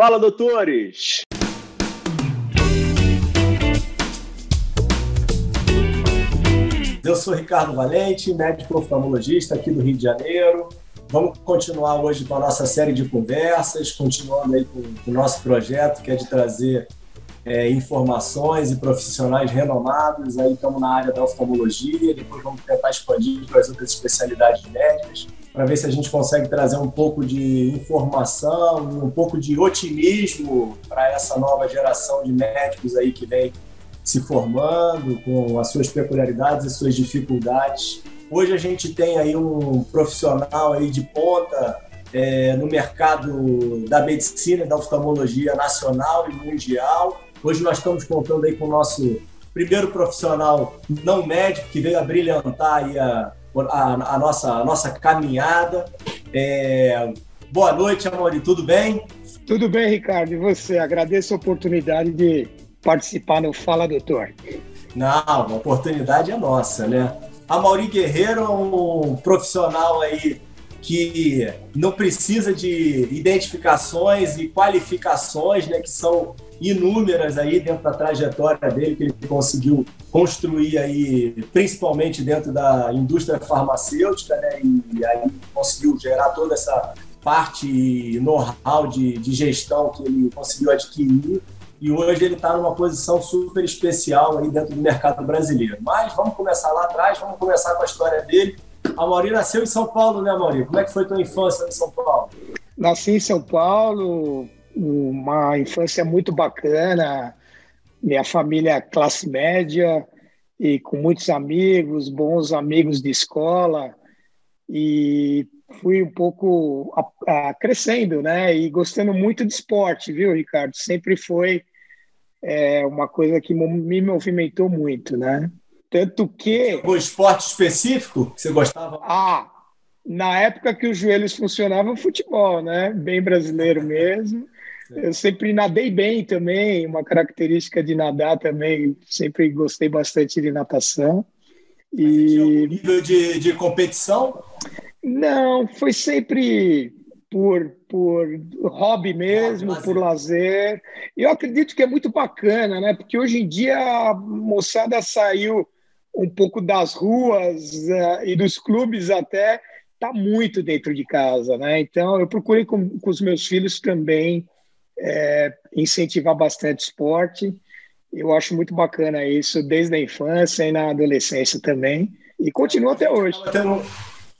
Fala, doutores! Eu sou Ricardo Valente, médico oftalmologista aqui do Rio de Janeiro. Vamos continuar hoje com a nossa série de conversas, continuando aí com, o nosso projeto, que é de trazer é, informações e profissionais renomados. Aí estamos na área da oftalmologia, depois vamos tentar expandir para as outras especialidades médicas, para ver se a gente consegue trazer um pouco de informação, um pouco de otimismo para essa nova geração de médicos aí que vem se formando, com as suas peculiaridades e suas dificuldades. Hoje a gente tem aí um profissional aí de ponta é, no mercado da medicina da oftalmologia nacional e mundial. Hoje nós estamos contando aí com o nosso primeiro profissional não médico que veio a brilhantar aí a, a, a nossa, a nossa caminhada. É, boa noite, Amori, tudo bem? Tudo bem, Ricardo, e você? Agradeço a oportunidade de participar no Fala Doutor. Não, a oportunidade é nossa, né? A Mauri Guerreiro é um profissional aí que não precisa de identificações e qualificações, né, que são inúmeras aí dentro da trajetória dele que ele conseguiu construir aí, principalmente dentro da indústria farmacêutica, né, e aí conseguiu gerar toda essa parte know-how de, de gestão que ele conseguiu adquirir e hoje ele está numa posição super especial aí dentro do mercado brasileiro. Mas vamos começar lá atrás, vamos começar com a história dele. A Mauri nasceu em São Paulo, né, Mauri? Como é que foi tua infância em São Paulo? Nasci em São Paulo, uma infância muito bacana. Minha família é classe média e com muitos amigos, bons amigos de escola. E fui um pouco a, a, crescendo, né? E gostando muito de esporte, viu, Ricardo? Sempre foi é uma coisa que me movimentou muito, né? Tanto que. O esporte específico que você gostava? Ah, na época que os joelhos funcionavam, futebol, né? Bem brasileiro mesmo. Eu sempre nadei bem também, uma característica de nadar também, sempre gostei bastante de natação. E nível de, de competição? Não, foi sempre por, por hobby mesmo, por lazer. E eu acredito que é muito bacana, né? Porque hoje em dia a moçada saiu um pouco das ruas uh, e dos clubes até, tá muito dentro de casa, né? Então eu procurei com, com os meus filhos também é, incentivar bastante esporte. Eu acho muito bacana isso desde a infância e na adolescência também. E continua até hoje.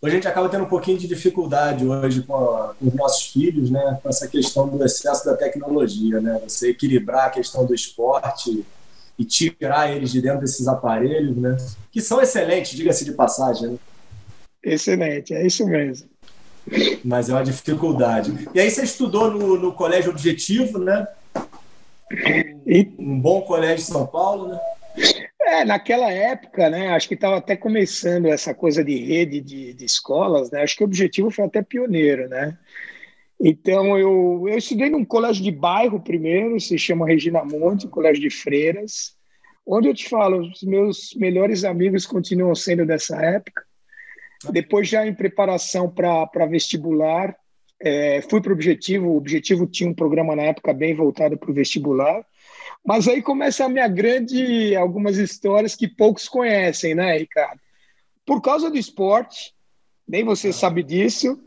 Hoje a gente acaba tendo um pouquinho de dificuldade hoje com, a, com, os nossos filhos, né? Com essa questão do excesso da tecnologia, né? Você equilibrar a questão do esporte e tirar eles de dentro desses aparelhos, né? Que são excelentes, diga-se de passagem. Né? Excelente, é isso mesmo. Mas é uma dificuldade. E aí você estudou no, no Colégio Objetivo, né? Um, bom colégio de São Paulo, né? É, naquela época, né, acho que estava até começando essa coisa de rede de, de, escolas, né, acho que o objetivo foi até pioneiro, né. Então, eu, eu estudei num colégio de bairro primeiro, se chama Regina Monte, colégio de freiras, onde eu te falo, os meus melhores amigos continuam sendo dessa época. Depois, já em preparação para vestibular, é, fui para o Objetivo, o Objetivo tinha um programa na época bem voltado para o vestibular, mas aí começa a minha grande, algumas histórias que poucos conhecem, né, Ricardo? Por causa do esporte, nem você ah. sabe disso,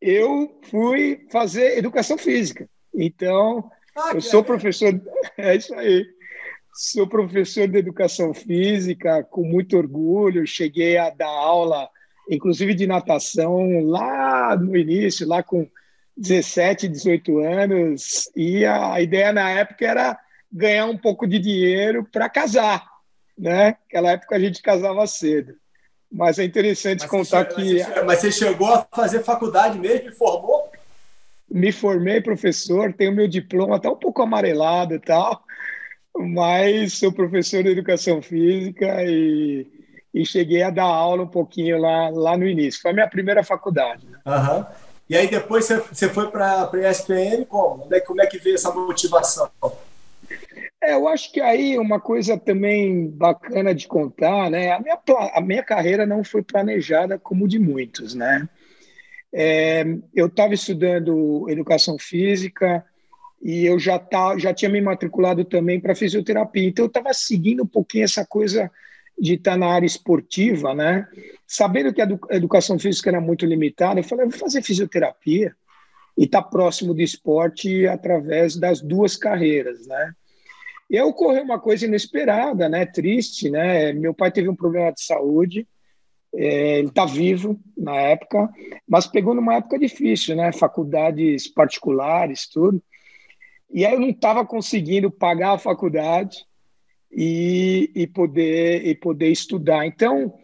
eu fui fazer educação física. Então, ah, eu sou professor, é isso aí. Sou professor de educação física com muito orgulho. Cheguei a dar aula, inclusive de natação, lá no início, lá com 17, 18 anos. E a ideia na época era ganhar um pouco de dinheiro para casar, né? Naquela época a gente casava cedo. Mas é interessante mas contar você, que. Mas você chegou a fazer faculdade mesmo e formou? Me formei professor, tenho meu diploma até tá um pouco amarelado e tal, mas sou professor de educação física e, e cheguei a dar aula um pouquinho lá, lá no início. Foi a minha primeira faculdade. Né? Uhum. E aí depois você, você foi para a ESPN como? É como é que veio essa motivação? É, eu acho que aí uma coisa também bacana de contar, né? A minha, a minha carreira não foi planejada como de muitos, né? É, eu estava estudando educação física, e eu já, tá, já tinha me matriculado também para fisioterapia. Então, eu estava seguindo um pouquinho essa coisa de estar tá na área esportiva, né? Sabendo que a educação física era muito limitada, eu falei, eu vou fazer fisioterapia e estar tá próximo do esporte através das duas carreiras, né? E aí ocorreu uma coisa inesperada, né? Triste, né? Meu pai teve um problema de saúde, é, ele está vivo na época, mas pegou numa época difícil, né? Faculdades particulares, tudo. E aí eu não estava conseguindo pagar a faculdade e, e, poder, e poder estudar. Então,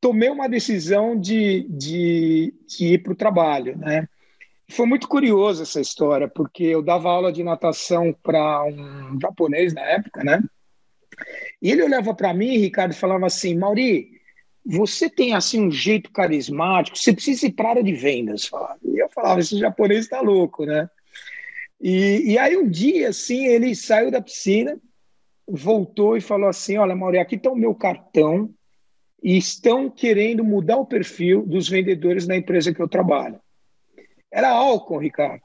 tomei uma decisão de, de, de ir para o trabalho, né? Foi muito curioso essa história, porque eu dava aula de natação para um japonês na época, né? E ele olhava para mim, Ricardo, e falava assim: Mauri, você tem assim um jeito carismático, você precisa ir para a área de vendas. E eu falava: esse japonês está louco, né? E, e aí um dia, assim, ele saiu da piscina, voltou e falou assim: Olha, Mauri, aqui está o meu cartão e estão querendo mudar o perfil dos vendedores na empresa que eu trabalho. Era álcool, Ricardo.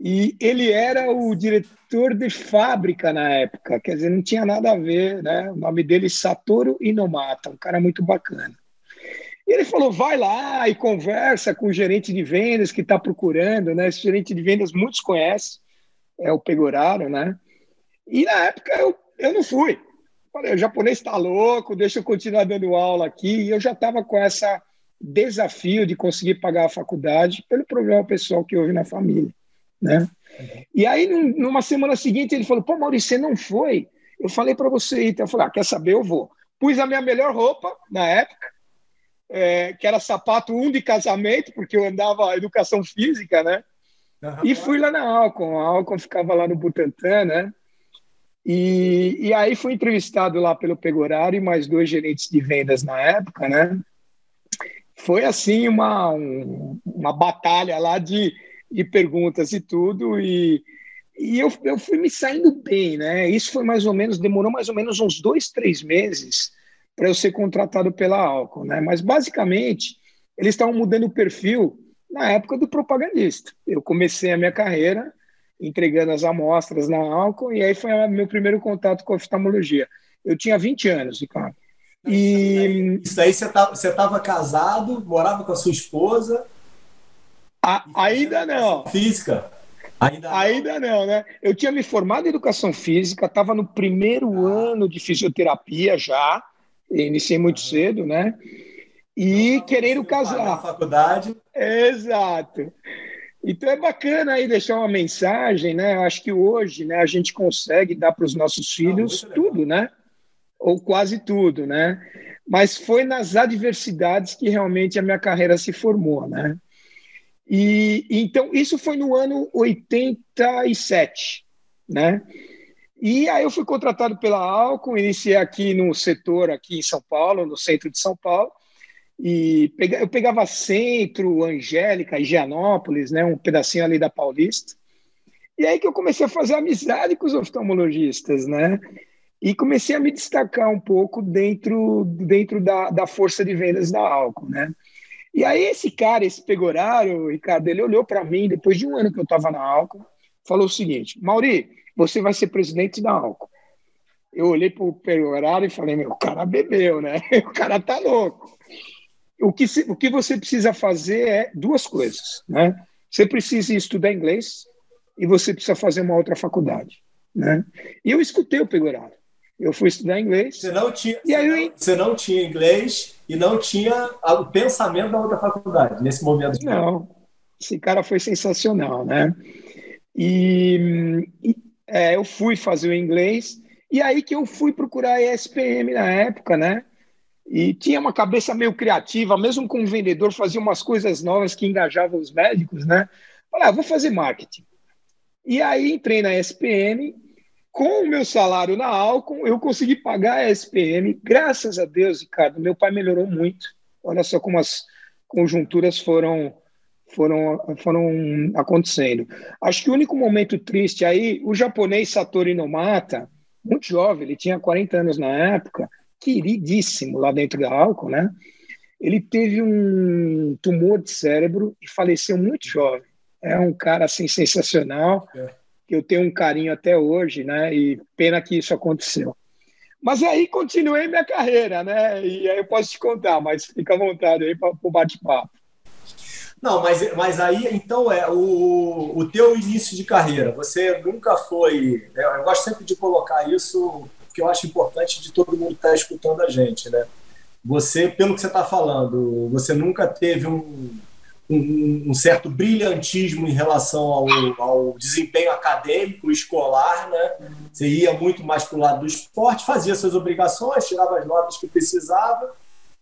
E ele era o diretor de fábrica na época, quer dizer, não tinha nada a ver, né? O nome dele é Satoru Inomata, um cara muito bacana. E ele falou: vai lá e conversa com o gerente de vendas que está procurando, né? Esse gerente de vendas muitos conhecem, é o Pegoraro, né? E na época eu, eu não fui. Falei, o japonês está louco, deixa eu continuar dando aula aqui. E eu já estava com essa desafio de conseguir pagar a faculdade pelo problema pessoal que houve na família, né? E aí, numa semana seguinte, ele falou: Pô, Maurício, você não foi? Eu falei para você ir. Então, eu falei: ah, quer saber? Eu vou. Pus a minha melhor roupa na época, é, que era sapato um de casamento, porque eu andava educação física, né? Uhum. E fui lá na Alcon. A Alcon ficava lá no Butantã, né? E, e aí fui entrevistado lá pelo Pegoraro e mais dois gerentes de vendas na época, né? Foi assim uma, um, uma batalha lá de, de perguntas e tudo, e, e eu, eu fui me saindo bem, né? Isso foi mais ou menos, demorou mais ou menos uns dois, três meses para eu ser contratado pela Alcon, né? Mas basicamente eles estavam mudando o perfil na época do propagandista. Eu comecei a minha carreira entregando as amostras na Alcon e aí foi meu primeiro contato com a oftalmologia. Eu tinha 20 anos, Ricardo. E isso aí você estava casado, morava com a sua esposa? A, ainda não. Física? Ainda não. ainda não, né? Eu tinha me formado em educação física, estava no primeiro ah. ano de fisioterapia já, iniciei muito cedo, né? E então, querendo casar. Na faculdade. Exato. Então é bacana aí deixar uma mensagem, né? Acho que hoje, né, a gente consegue dar para os nossos filhos tudo, né? Ou quase tudo, né? Mas foi nas adversidades que realmente a minha carreira se formou, né? E então isso foi no ano 87, né? E aí eu fui contratado pela Alcon, iniciei aqui no setor aqui em São Paulo, no centro de São Paulo, e eu pegava Centro, Angélica, Higienópolis, né, um pedacinho ali da Paulista. E aí que eu comecei a fazer amizade com os oftalmologistas, né? E comecei a me destacar um pouco dentro, dentro da, da força de vendas da Alcon, né? E aí esse cara, esse pegorário, Ricardo, ele olhou para mim, depois de um ano que eu estava na Alcon, falou o seguinte, Mauri, você vai ser presidente da Alco. Eu olhei para o horário e falei, meu, o cara bebeu, né? O cara tá louco. O que, se, o que você precisa fazer é duas coisas, né? Você precisa estudar inglês e você precisa fazer uma outra faculdade, né? E eu escutei o Pegoraro. Eu fui estudar inglês. Você não tinha, e aí, você não tinha inglês e não tinha o pensamento da outra faculdade nesse momento. Não, esse cara foi sensacional, né? E, e é, eu fui fazer o inglês, e aí que eu fui procurar a ESPM na época, né? E tinha uma cabeça meio criativa, mesmo com um vendedor, fazia umas coisas novas que engajavam os médicos, né? Falei, ah, vou fazer marketing. E aí entrei na ESPM, com o meu salário na Alcon, eu consegui pagar a ESPM, graças a Deus, Ricardo, meu pai melhorou muito. Olha só como as conjunturas foram foram, foram acontecendo. Acho que o único momento triste aí, o japonês Satoru Inomata, muito jovem, ele tinha 40 anos na época, queridíssimo lá dentro da álcool, né? Ele teve um tumor de cérebro e faleceu muito jovem. É um cara assim sensacional. É. que eu tenho um carinho até hoje, né? E pena que isso aconteceu. Mas aí continuei minha carreira, né? E aí eu posso te contar, mas fica à vontade aí para o bate-papo. Não, mas, mas aí, então, é o, o teu início de carreira. Você nunca foi. Né, eu gosto sempre de colocar isso, porque eu acho importante de todo mundo estar tá escutando a gente, né? Você, pelo que você está falando, você nunca teve um, um, um, certo brilhantismo em relação ao, ao, desempenho acadêmico, escolar, né? Você ia muito mais para o lado do esporte, fazia suas obrigações, tirava as notas que precisava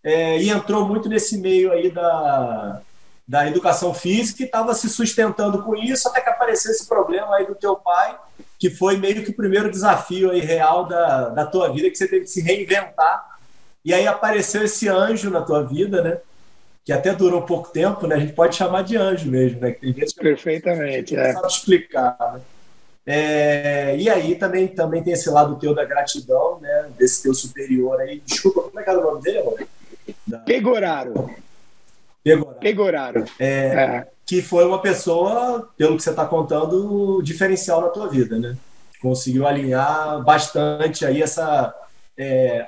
é, e entrou muito nesse meio aí da, da educação física e estava se sustentando com isso até que apareceu esse problema aí do teu pai, que foi meio que o primeiro desafio aí real da, da tua vida, que você teve que se reinventar. E aí apareceu esse anjo na tua vida, né? Que até durou pouco tempo, né? A gente pode chamar de anjo mesmo, né? Tem vezes que Perfeitamente, é. sabe explicar, né? É, e aí também, também tem esse lado teu da gratidão, né? Desse teu superior aí. Desculpa, como é que era o nome dele, amor? Da... Pegoraro. Pegoraro. Pegoraro. É, é. Que foi uma pessoa, pelo que você está contando, diferencial na tua vida, né? Conseguiu alinhar bastante aí essa. É,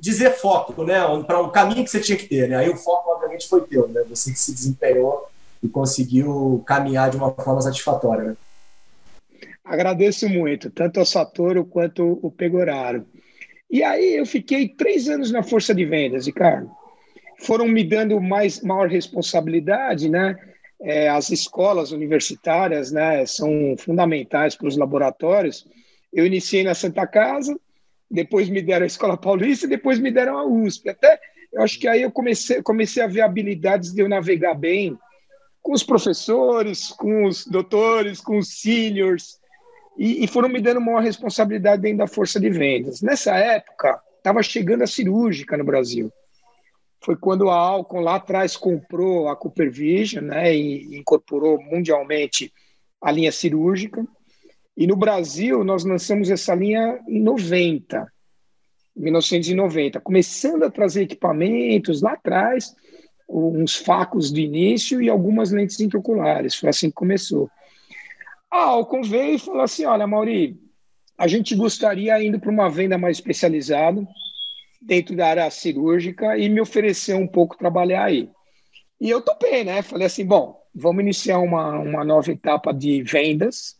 dizer foco, né? Para o caminho que você tinha que ter, né? Aí o foco, foi teu, né? Você que se desempenhou e conseguiu caminhar de uma forma satisfatória, né? Agradeço muito, tanto ao Satoru quanto o Pegoraro. E aí eu fiquei três anos na força de vendas, Ricardo foram me dando mais maior responsabilidade, né? É, as escolas universitárias, né, são fundamentais para os laboratórios. Eu iniciei na Santa Casa, depois me deram a Escola Paulista, depois me deram a USP. Até eu acho que aí eu comecei, comecei a ver habilidades de eu navegar bem com os professores, com os doutores, com os seniors, e, e foram me dando maior responsabilidade dentro da força de vendas. Nessa época, estava chegando a cirúrgica no Brasil foi quando a Alcon lá atrás comprou a Cooper Vision, né, e incorporou mundialmente a linha cirúrgica. E no Brasil nós lançamos essa linha em 90, 1990, começando a trazer equipamentos lá atrás, uns facos de início e algumas lentes intraoculares. Foi assim que começou. A Alcon veio e falou assim: olha, Mauri, a gente gostaria indo para uma venda mais especializada dentro da área cirúrgica e me ofereceu um pouco trabalhar aí. E eu topei, né? Falei assim, bom, vamos iniciar uma, uma nova etapa de vendas.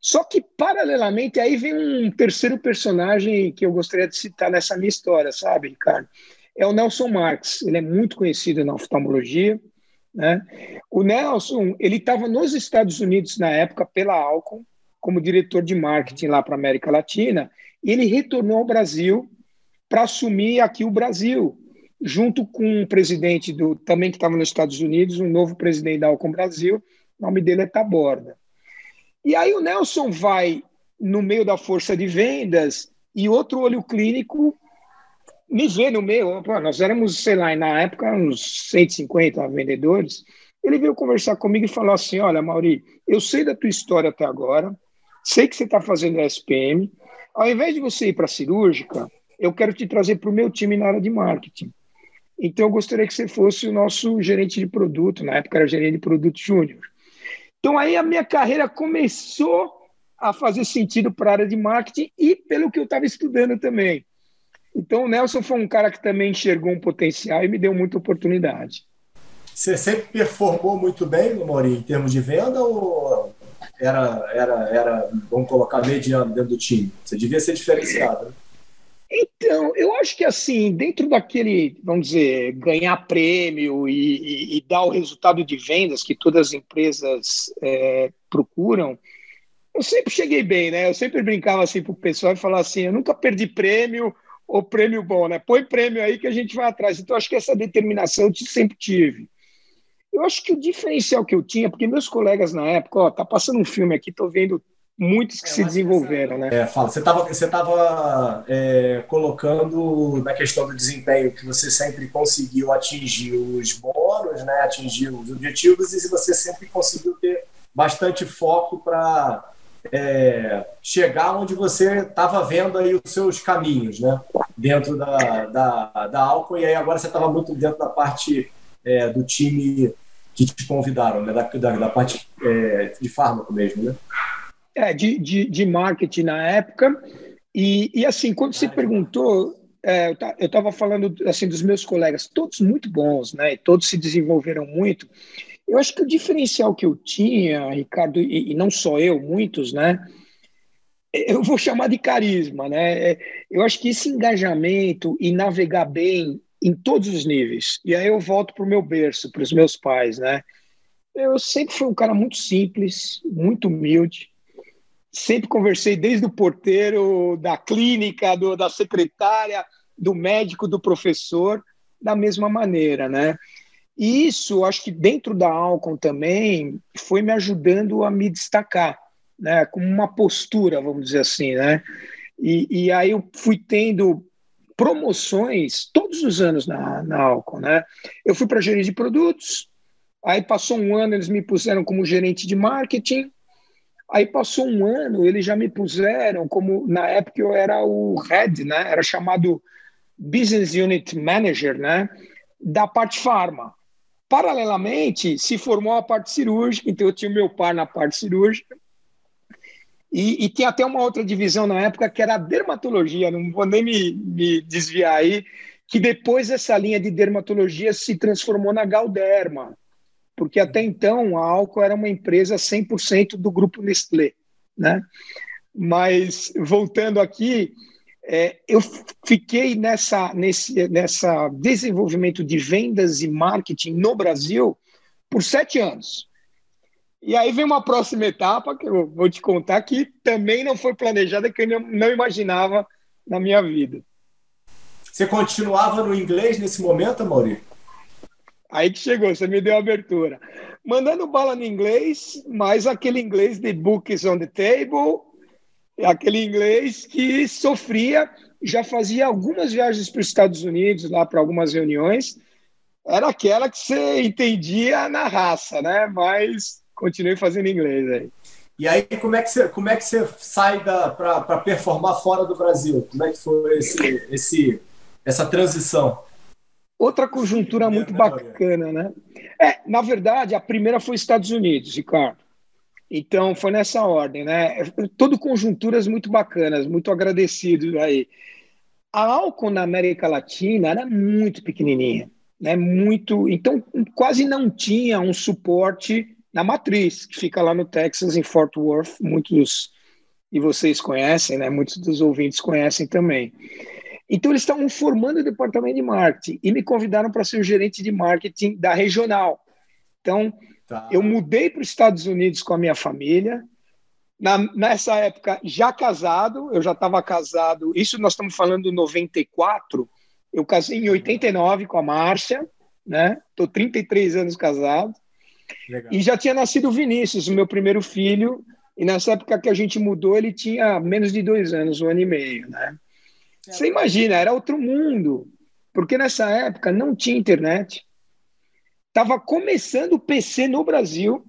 Só que, paralelamente, aí vem um terceiro personagem que eu gostaria de citar nessa minha história, sabe, Ricardo? É o Nelson Marques. Ele é muito conhecido na oftalmologia. Né? O Nelson, ele estava nos Estados Unidos na época pela Alcon, como diretor de marketing lá para a América Latina, e ele retornou ao Brasil para assumir aqui o Brasil, junto com um presidente do também que estava nos Estados Unidos, um novo presidente da Alcon Brasil, o nome dele é Taborda. E aí o Nelson vai no meio da força de vendas e outro olho clínico me vê no meio. Pô, nós éramos, sei lá, na época, uns 150 vendedores. Ele veio conversar comigo e falou assim: Olha, Mauri, eu sei da tua história até agora, sei que você está fazendo SPM. Ao invés de você ir para a cirúrgica, eu quero te trazer para o meu time na área de marketing. Então, eu gostaria que você fosse o nosso gerente de produto, na época era gerente de produto júnior. Então, aí a minha carreira começou a fazer sentido para a área de marketing e pelo que eu estava estudando também. Então, o Nelson foi um cara que também enxergou um potencial e me deu muita oportunidade. Você sempre performou muito bem, Maurinho, em termos de venda ou era, era, era vamos colocar, mediano dentro do time? Você devia ser diferenciado, né? Então, eu acho que assim, dentro daquele, vamos dizer, ganhar prêmio e, e, e dar o resultado de vendas que todas as empresas é, procuram, eu sempre cheguei bem, né? Eu sempre brincava assim pro pessoal e falava assim, eu nunca perdi prêmio ou prêmio bom, né? Põe prêmio aí que a gente vai atrás. Então, acho que essa determinação eu sempre tive. Eu acho que o diferencial que eu tinha, porque meus colegas na época, ó, tá passando um filme aqui, tô vendo muitos que é, se desenvolveram, né? É, fala, você estava você tava, é, colocando na questão do desempenho que você sempre conseguiu atingir os bônus, né, atingir os objetivos e você sempre conseguiu ter bastante foco para é, chegar onde você estava vendo aí os seus caminhos, né, dentro da, da, da álcool e aí agora você estava muito dentro da parte é, do time que te convidaram, né, da, da, da parte é, de fármaco mesmo, né? É, de, de, de marketing na época. E, e assim, quando você perguntou, é, eu estava falando assim dos meus colegas, todos muito bons, né? Todos se desenvolveram muito. Eu acho que o diferencial que eu tinha, Ricardo, e, e não só eu, muitos, né? Eu vou chamar de carisma, né? Eu acho que esse engajamento e navegar bem em todos os níveis. E aí eu volto para o meu berço, para os meus pais, né? Eu sempre fui um cara muito simples, muito humilde. Sempre conversei desde o porteiro, da clínica, do, da secretária, do médico, do professor, da mesma maneira, né? E isso, acho que dentro da Alcon também, foi me ajudando a me destacar, né? Com uma postura, vamos dizer assim, né? E, e aí eu fui tendo promoções todos os anos na, na Alcon, né? Eu fui para gerente de produtos, aí passou um ano, eles me puseram como gerente de marketing, aí passou um ano, eles já me puseram como, na época eu era o head, né? Era chamado Business Unit Manager, né? Da parte farma. Paralelamente, se formou a parte cirúrgica, então eu tinha o meu par na parte cirúrgica, e, e tem até uma outra divisão na época que era a dermatologia, não vou nem me, me desviar aí, que depois essa linha de dermatologia se transformou na Galderma, porque até então a Alco era uma empresa 100% do grupo Nestlé, né? Mas voltando aqui, é, eu fiquei nessa nesse nessa desenvolvimento de vendas e marketing no Brasil por sete anos. E aí vem uma próxima etapa que eu vou te contar que também não foi planejada, que eu não imaginava na minha vida. Você continuava no inglês nesse momento, Mauri? Aí que chegou, você me deu a abertura. Mandando bala no inglês, mas aquele inglês de books on the table, aquele inglês que sofria, já fazia algumas viagens para os Estados Unidos, lá para algumas reuniões, era aquela que você entendia na raça, né? Mas continuei fazendo inglês aí. E aí, como é que você, como é que você sai para performar fora do Brasil? Como é que foi esse, esse, essa transição? Outra conjuntura muito bacana, né? É, na verdade, a primeira foi Estados Unidos, Ricardo. Então, foi nessa ordem, né? Todo conjunturas muito bacanas, muito agradecido aí. A Alcon na América Latina era muito pequenininha, né? Muito, então quase não tinha um suporte na matriz, que fica lá no Texas, em Fort Worth. Muitos e vocês conhecem, né? Muitos dos ouvintes conhecem também. Então, eles estavam formando o departamento de marketing e me convidaram para ser o gerente de marketing da regional. Então, tá. eu mudei para os Estados Unidos com a minha família. Na, nessa época, já casado, eu já estava casado. Isso nós estamos falando de 94. Eu casei em 89 com a Márcia, né? Estou 33 anos casado. Legal. E já tinha nascido o Vinícius, o meu primeiro filho, e nessa época que a gente mudou, ele tinha menos de dois anos, um ano e meio, né? Você imagina, era outro mundo, porque nessa época não tinha internet. Estava começando o PC no Brasil,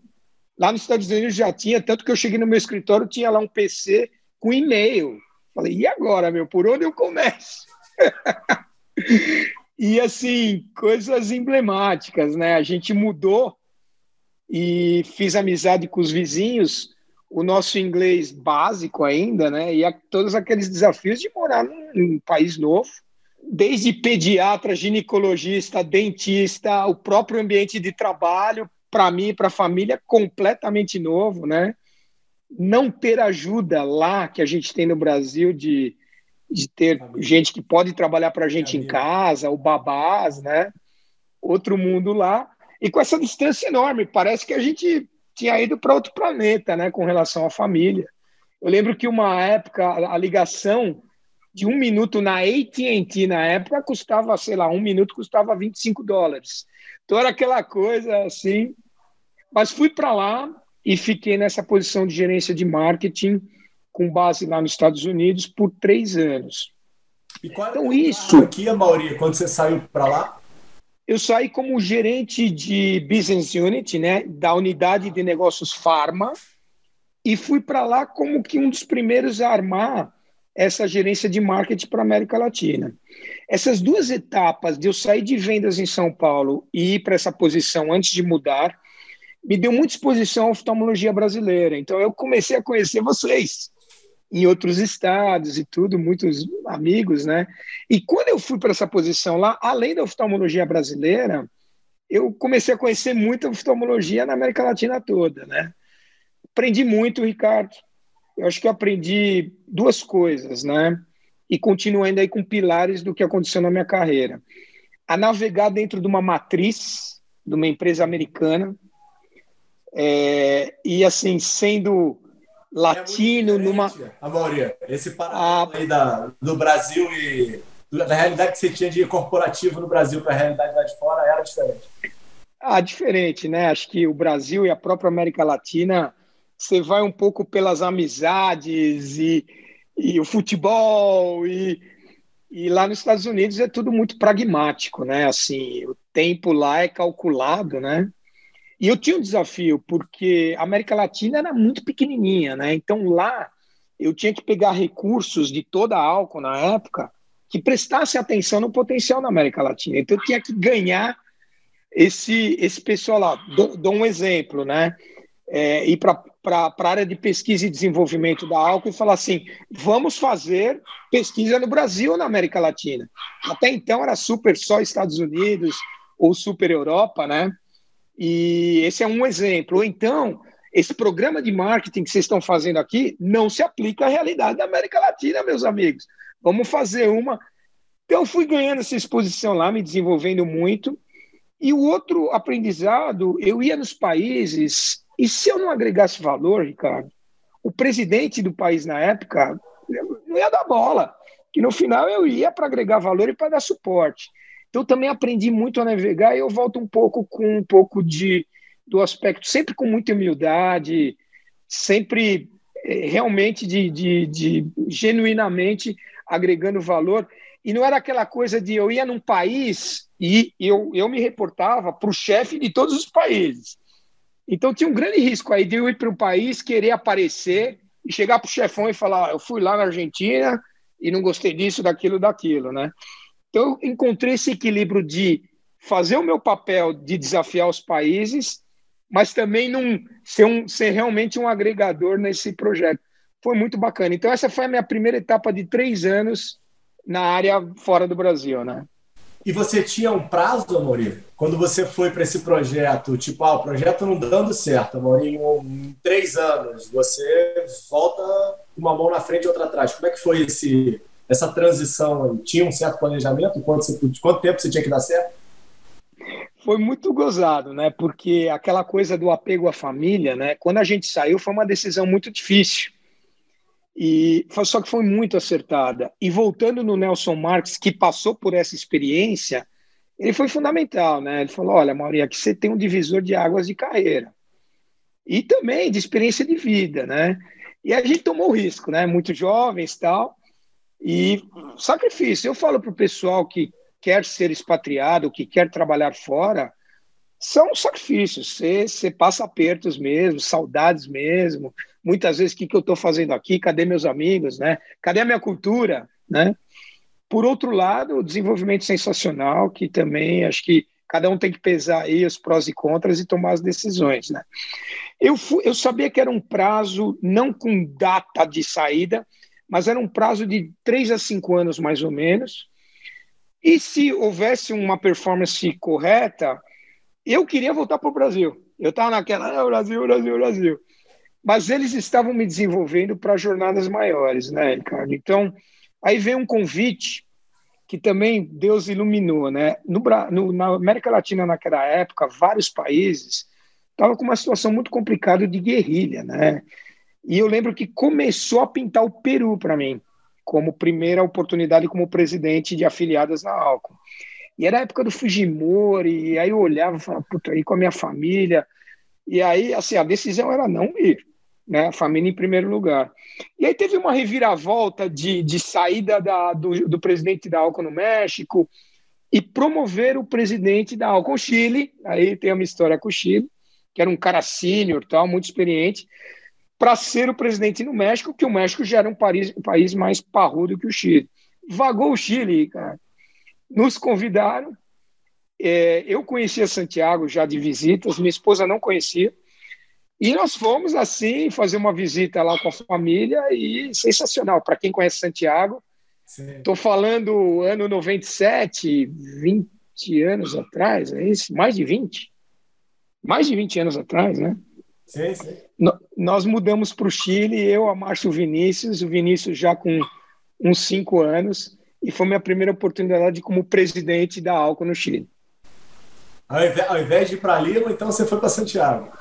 lá nos Estados Unidos já tinha, tanto que eu cheguei no meu escritório, tinha lá um PC com e-mail. Falei, e agora, meu, por onde eu começo? e assim, coisas emblemáticas, né? A gente mudou e fiz amizade com os vizinhos, o nosso inglês básico ainda, né? E a, todos aqueles desafios de morar num, num país novo, desde pediatra, ginecologista, dentista, o próprio ambiente de trabalho, para mim e para a família, completamente novo, né? Não ter ajuda lá que a gente tem no Brasil de, de ter gente que pode trabalhar para a gente em casa, o babás, né? Outro mundo lá. E com essa distância enorme, parece que a gente tinha ido para outro planeta, né, com relação à família. Eu lembro que uma época a ligação de um minuto na AT&T na época custava, sei lá, um minuto custava 25 dólares. Então era aquela coisa assim. Mas fui para lá e fiquei nessa posição de gerência de marketing com base lá nos Estados Unidos por três anos. E qual então isso aqui, Mauri, quando você saiu para lá? Eu saí como gerente de Business Unit, né, da unidade de negócios Pharma, e fui para lá como que um dos primeiros a armar essa gerência de marketing para América Latina. Essas duas etapas de eu sair de vendas em São Paulo e ir para essa posição antes de mudar, me deu muita exposição à oftalmologia brasileira. Então eu comecei a conhecer vocês em outros estados e tudo, muitos amigos, né? E quando eu fui para essa posição lá, além da oftalmologia brasileira, eu comecei a conhecer muita oftalmologia na América Latina toda, né? Aprendi muito, Ricardo. Eu acho que eu aprendi duas coisas, né? E continuo ainda aí com pilares do que aconteceu na minha carreira. A navegar dentro de uma matriz, de uma empresa americana, é, e assim, sendo latino é numa. Amaury, esse paralelo aí da, do Brasil e da realidade que você tinha de corporativo no Brasil para a realidade lá de fora era diferente. Ah, diferente, né? Acho que o Brasil e a própria América Latina, você vai um pouco pelas amizades e, e o futebol e, e lá nos Estados Unidos é tudo muito pragmático, né? Assim, o tempo lá é calculado, né? E eu tinha um desafio, porque a América Latina era muito pequenininha, né? Então lá eu tinha que pegar recursos de toda a álcool na época que prestasse atenção no potencial na América Latina. Então eu tinha que ganhar esse, esse pessoal lá. Dou, dou um exemplo, né? É, ir para a área de pesquisa e desenvolvimento da álcool e falar assim: vamos fazer pesquisa no Brasil ou na América Latina. Até então era super só Estados Unidos ou super Europa, né? E esse é um exemplo. Ou então, esse programa de marketing que vocês estão fazendo aqui não se aplica à realidade da América Latina, meus amigos. Vamos fazer uma. Então, fui ganhando essa exposição lá, me desenvolvendo muito. E o outro aprendizado, eu ia nos países, e se eu não agregasse valor, Ricardo, o presidente do país na época não ia dar bola. Que no final eu ia para agregar valor e para dar suporte. Então, também aprendi muito a navegar e eu volto um pouco com um pouco de do aspecto, sempre com muita humildade, sempre é, realmente de, de, de genuinamente agregando valor. E não era aquela coisa de eu ia num país e eu, eu me reportava para o chefe de todos os países. Então tinha um grande risco aí de eu ir para um país, querer aparecer e chegar para o chefão e falar: eu fui lá na Argentina e não gostei disso, daquilo, daquilo, né? Então, eu encontrei esse equilíbrio de fazer o meu papel de desafiar os países, mas também não ser, um, ser realmente um agregador nesse projeto. Foi muito bacana. Então, essa foi a minha primeira etapa de três anos na área fora do Brasil, né? E você tinha um prazo, Amorim? Quando você foi para esse projeto, tipo, ah, o projeto não dando certo, Amorim, em três anos, você volta uma mão na frente e outra atrás. Como é que foi esse, essa transição tinha um certo planejamento? Quanto, você, quanto tempo você tinha que dar certo? Foi muito gozado, né? Porque aquela coisa do apego à família, né? Quando a gente saiu, foi uma decisão muito difícil. E só que foi muito acertada. E voltando no Nelson Marques, que passou por essa experiência, ele foi fundamental, né? Ele falou: olha, Mauri, aqui você tem um divisor de águas de carreira e também de experiência de vida, né? E a gente tomou risco, né? Muito jovens tal. E sacrifício. Eu falo para o pessoal que quer ser expatriado, que quer trabalhar fora, são sacrifícios. Você, você passa apertos mesmo, saudades mesmo. Muitas vezes, o que, que eu estou fazendo aqui? Cadê meus amigos? Né? Cadê a minha cultura? Né? Por outro lado, o desenvolvimento sensacional, que também acho que cada um tem que pesar aí os prós e contras e tomar as decisões. Né? Eu, fui, eu sabia que era um prazo não com data de saída, mas era um prazo de três a cinco anos, mais ou menos. E se houvesse uma performance correta, eu queria voltar para o Brasil. Eu estava naquela, ah, Brasil, Brasil, Brasil. Mas eles estavam me desenvolvendo para jornadas maiores, né, Ricardo? Então, aí veio um convite que também Deus iluminou, né? No, no, na América Latina, naquela época, vários países estavam com uma situação muito complicada de guerrilha, né? E eu lembro que começou a pintar o Peru para mim, como primeira oportunidade como presidente de afiliadas na Alcon. E era a época do Fujimori, e aí eu olhava e falava, puta, aí com a minha família. E aí, assim, a decisão era não ir, né? A família em primeiro lugar. E aí teve uma reviravolta de, de saída da, do, do presidente da Alcon no México e promover o presidente da Alcon Chile. Aí tem uma história com o Chile, que era um cara sênior, tal, muito experiente para ser o presidente no México, que o México já era um país, um país mais parrudo que o Chile. Vagou o Chile, cara. Nos convidaram. é, eu conhecia Santiago já de visitas, minha esposa não conhecia. E nós fomos assim fazer uma visita lá com a família e sensacional. Para quem conhece Santiago, estou falando ano 97, 20 anos atrás, é isso? Mais de 20? Mais de 20 anos atrás, né? Sim, sim. nós mudamos para o Chile, eu, a Márcio Vinícius, o Vinícius já com uns cinco anos, e foi minha primeira oportunidade como presidente da Alco no Chile. Ao invés de ir para Lima, então você foi para Santiago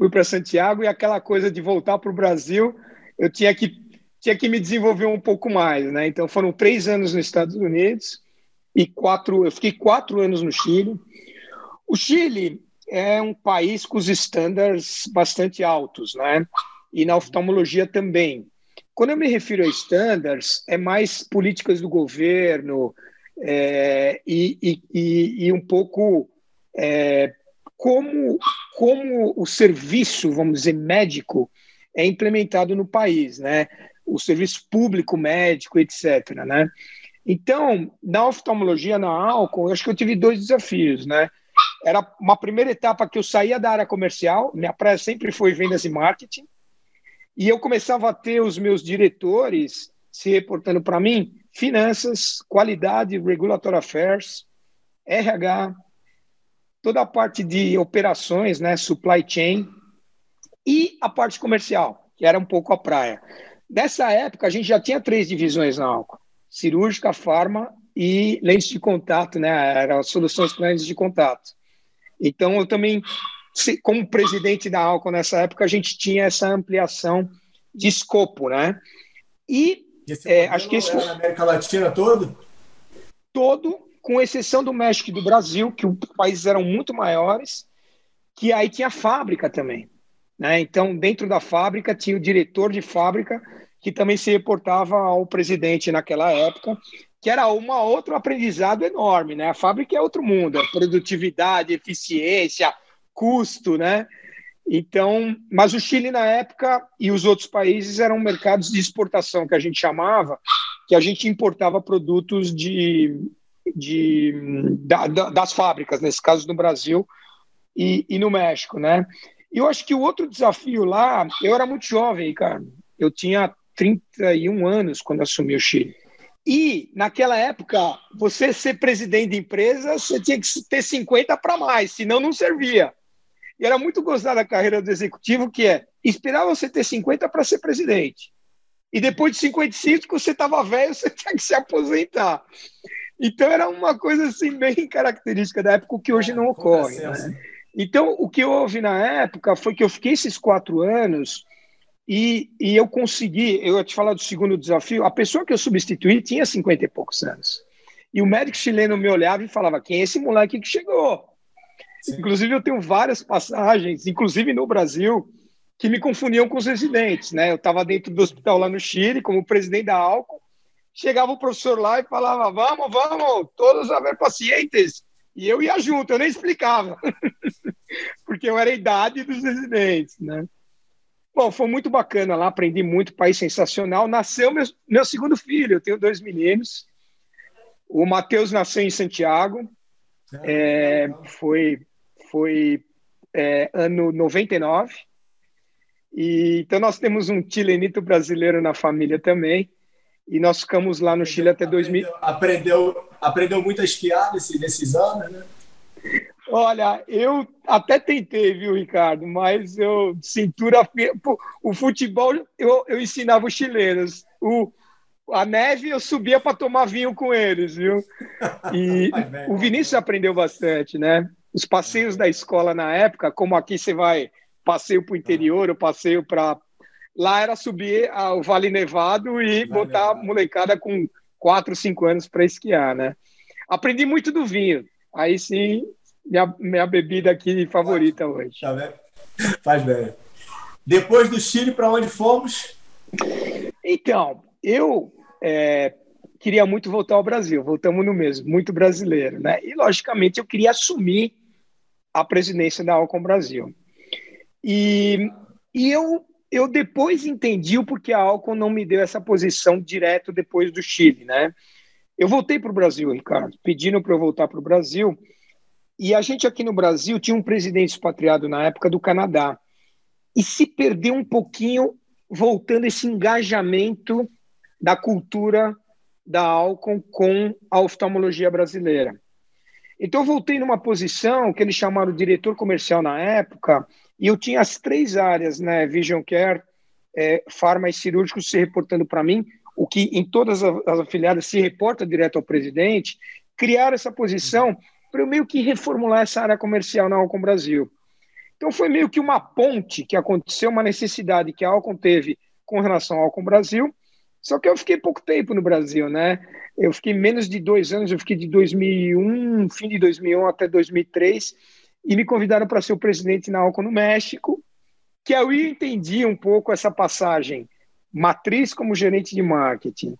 fui para Santiago e aquela coisa de voltar para o Brasil, eu tinha que, tinha que me desenvolver um pouco mais, né? Então foram três anos nos Estados Unidos e quatro, eu fiquei quatro anos no Chile. O Chile é um país com os estándares bastante altos, né? E na oftalmologia também. Quando eu me refiro a estándares, é mais políticas do governo é, e, e, e, e, um pouco é, como, como o serviço, vamos dizer, médico é implementado no país, né? O serviço público médico, etc, né? Então, na oftalmologia, na álcool, eu acho que eu tive dois desafios, né? Era uma primeira etapa que eu saía da área comercial, minha praia sempre foi vendas e marketing, e eu começava a ter os meus diretores se reportando para mim finanças, qualidade, regulatory affairs, RH, toda a parte de operações, né, supply chain, e a parte comercial, que era um pouco a praia. Nessa época, a gente já tinha três divisões na Alco: cirúrgica, farma e lentes de contato, né? Eram soluções para lentes de contato. Então, eu também, como presidente da Alco nessa época, a gente tinha essa ampliação de escopo, né? E é, acho que isso. Na América Latina todo? Todo, com exceção do México e do Brasil, que os países eram muito maiores, que aí tinha fábrica também. Né? Então, dentro da fábrica, tinha o diretor de fábrica, que também se reportava ao presidente naquela época, que era um outro aprendizado enorme. Né? A fábrica é outro mundo, é produtividade, eficiência, custo, né? Então, mas o Chile na época e os outros países eram mercados de exportação que a gente chamava, que a gente importava produtos de de, da, da, das fábricas, nesse caso no Brasil e, e, no México, né? E eu acho que o outro desafio lá, eu era muito jovem, cara. Eu tinha 31 anos quando assumi o Chile. E, naquela época, você ser presidente de empresa, você tinha que ter 50 para mais, senão não servia. E era muito gostar da carreira do executivo, que é esperar você ter 50 para ser presidente. E depois de 55, você estava velho, você tinha que se aposentar. Então era uma coisa assim bem característica da época, o que hoje não ocorre. Né? Então o que houve na época foi que eu fiquei esses quatro anos e, e eu consegui, eu ia te falar do segundo desafio, a pessoa que eu substituí tinha cinquenta e poucos anos. E o médico chileno me olhava e falava, quem é esse moleque que chegou? Sim. Inclusive eu tenho várias passagens, inclusive no Brasil, que me confundiam com os residentes. Né? Eu estava dentro do hospital lá no Chile, como presidente da Álcool, chegava o professor lá e falava: vamos, vamos, todos a ver pacientes. E eu ia junto, eu nem explicava, porque eu era a idade dos residentes, né? Bom, foi muito bacana lá, aprendi muito, país sensacional. Nasceu meu, meu segundo filho, eu tenho dois meninos. O Matheus nasceu em Santiago, é, foi, foi é, ano 99. E, então nós temos um chilenito brasileiro na família também. E nós ficamos lá no Chile até 2000. Aprendeu, aprendeu muito a esquiar nesse, nesses anos, né? Olha, eu até tentei, viu, Ricardo? Mas eu, cintura. O futebol eu, eu ensinava os chilenos. O, a neve eu subia para tomar vinho com eles, viu? E o Vinícius aprendeu bastante, né? Os passeios da escola na época, como aqui você vai passeio para o interior, ou passeio para Lá era subir ao Vale Nevado e botar a molecada com 4, 5 anos para esquiar, né? Aprendi muito do vinho. Aí sim, minha, minha bebida aqui favorita Faz, hoje. Tá bem? Faz bem. Depois do Chile, para onde fomos? Então, eu é, queria muito voltar ao Brasil. Voltamos no mesmo, muito brasileiro, né? E, logicamente, eu queria assumir a presidência da Alcon Brasil. E, e eu eu depois entendi o porquê a Alcon não me deu essa posição direto depois do Chile, né? Eu voltei para o Brasil, Ricardo, pedindo para eu voltar para o Brasil, E a gente aqui no Brasil tinha um presidente expatriado na época do Canadá. E se perdeu um pouquinho voltando esse engajamento da cultura da Alcon com a oftalmologia brasileira. Então, eu voltei numa posição que eles chamaram de diretor comercial na época, e eu tinha as três áreas, né? Vision Care, é, Farma e Cirúrgico se reportando para mim, o que em todas as afiliadas se reporta direto ao presidente, criar essa posição para eu meio que reformular essa área comercial na Alcon Brasil. Então foi meio que uma ponte que aconteceu, uma necessidade que a Alcon teve com relação ao Alcon Brasil, só que eu fiquei pouco tempo no Brasil, né? Eu fiquei menos de dois anos, eu fiquei de 2001, fim de 2001 até 2003, e me convidaram para ser o presidente na Alcon no México, que eu entendi um pouco essa passagem, matriz como gerente de marketing,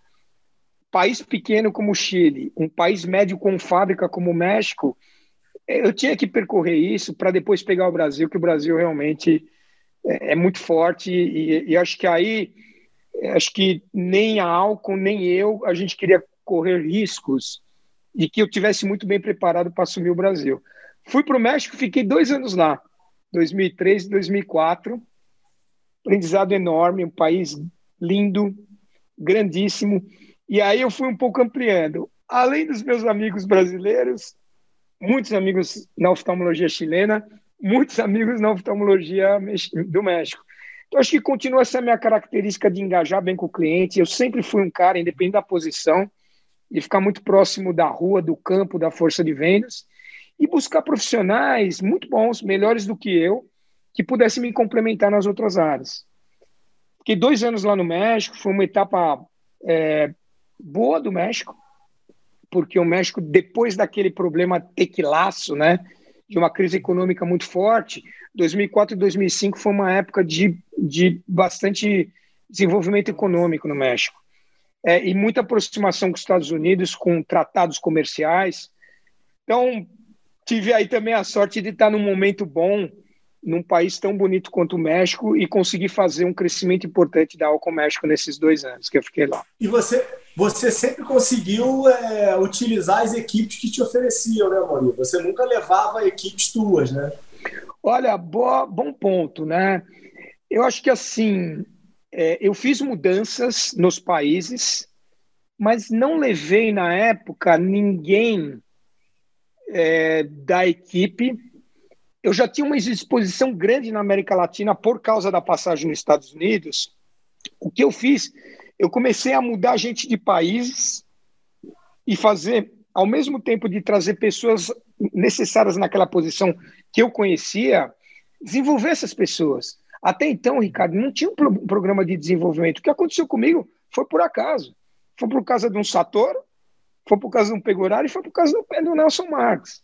país pequeno como o Chile, um país médio com fábrica como o México, eu tinha que percorrer isso para depois pegar o Brasil, que o Brasil realmente é, é muito forte e, e acho que aí acho que nem a Alcon, nem eu, a gente queria correr riscos e que eu tivesse muito bem preparado para assumir o Brasil. Fui para o México, fiquei dois anos lá, 2003 e 2004. Aprendizado enorme, um país lindo, grandíssimo. E aí eu fui um pouco ampliando. Além dos meus amigos brasileiros, muitos amigos na oftalmologia chilena, muitos amigos na oftalmologia do México. Então, acho que continua essa minha característica de engajar bem com o cliente. Eu sempre fui um cara, independente da posição, de ficar muito próximo da rua, do campo, da força de vendas e buscar profissionais muito bons, melhores do que eu, que pudessem me complementar nas outras áreas. Fiquei dois anos lá no México, foi uma etapa é, boa do México, porque o México, depois daquele problema tequilaço, né, de uma crise econômica muito forte, 2004 e 2005 foi uma época de, de bastante desenvolvimento econômico no México. É, e muita aproximação com os Estados Unidos, com tratados comerciais. Então, tive aí também a sorte de estar num momento bom, num país tão bonito quanto o México, e conseguir fazer um crescimento importante da Alcon México nesses dois anos que eu fiquei lá. E você, você sempre conseguiu é, utilizar as equipes que te ofereciam, né, Maurício? Você nunca levava equipes tuas, né? Olha, boa, bom ponto, né? Eu acho que assim, é, eu fiz mudanças nos países, mas não levei na época ninguém é, da equipe. Eu já tinha uma exposição grande na América Latina por causa da passagem nos Estados Unidos. O que eu fiz? Eu comecei a mudar gente de países e fazer, ao mesmo tempo de trazer pessoas necessárias naquela posição que eu conhecia, desenvolver essas pessoas. Até então, Ricardo, não tinha um, pro programa de desenvolvimento. O que aconteceu comigo foi por acaso. Foi por causa de um Satoru, foi por causa de um Pegorari, foi por causa do Nelson Marques.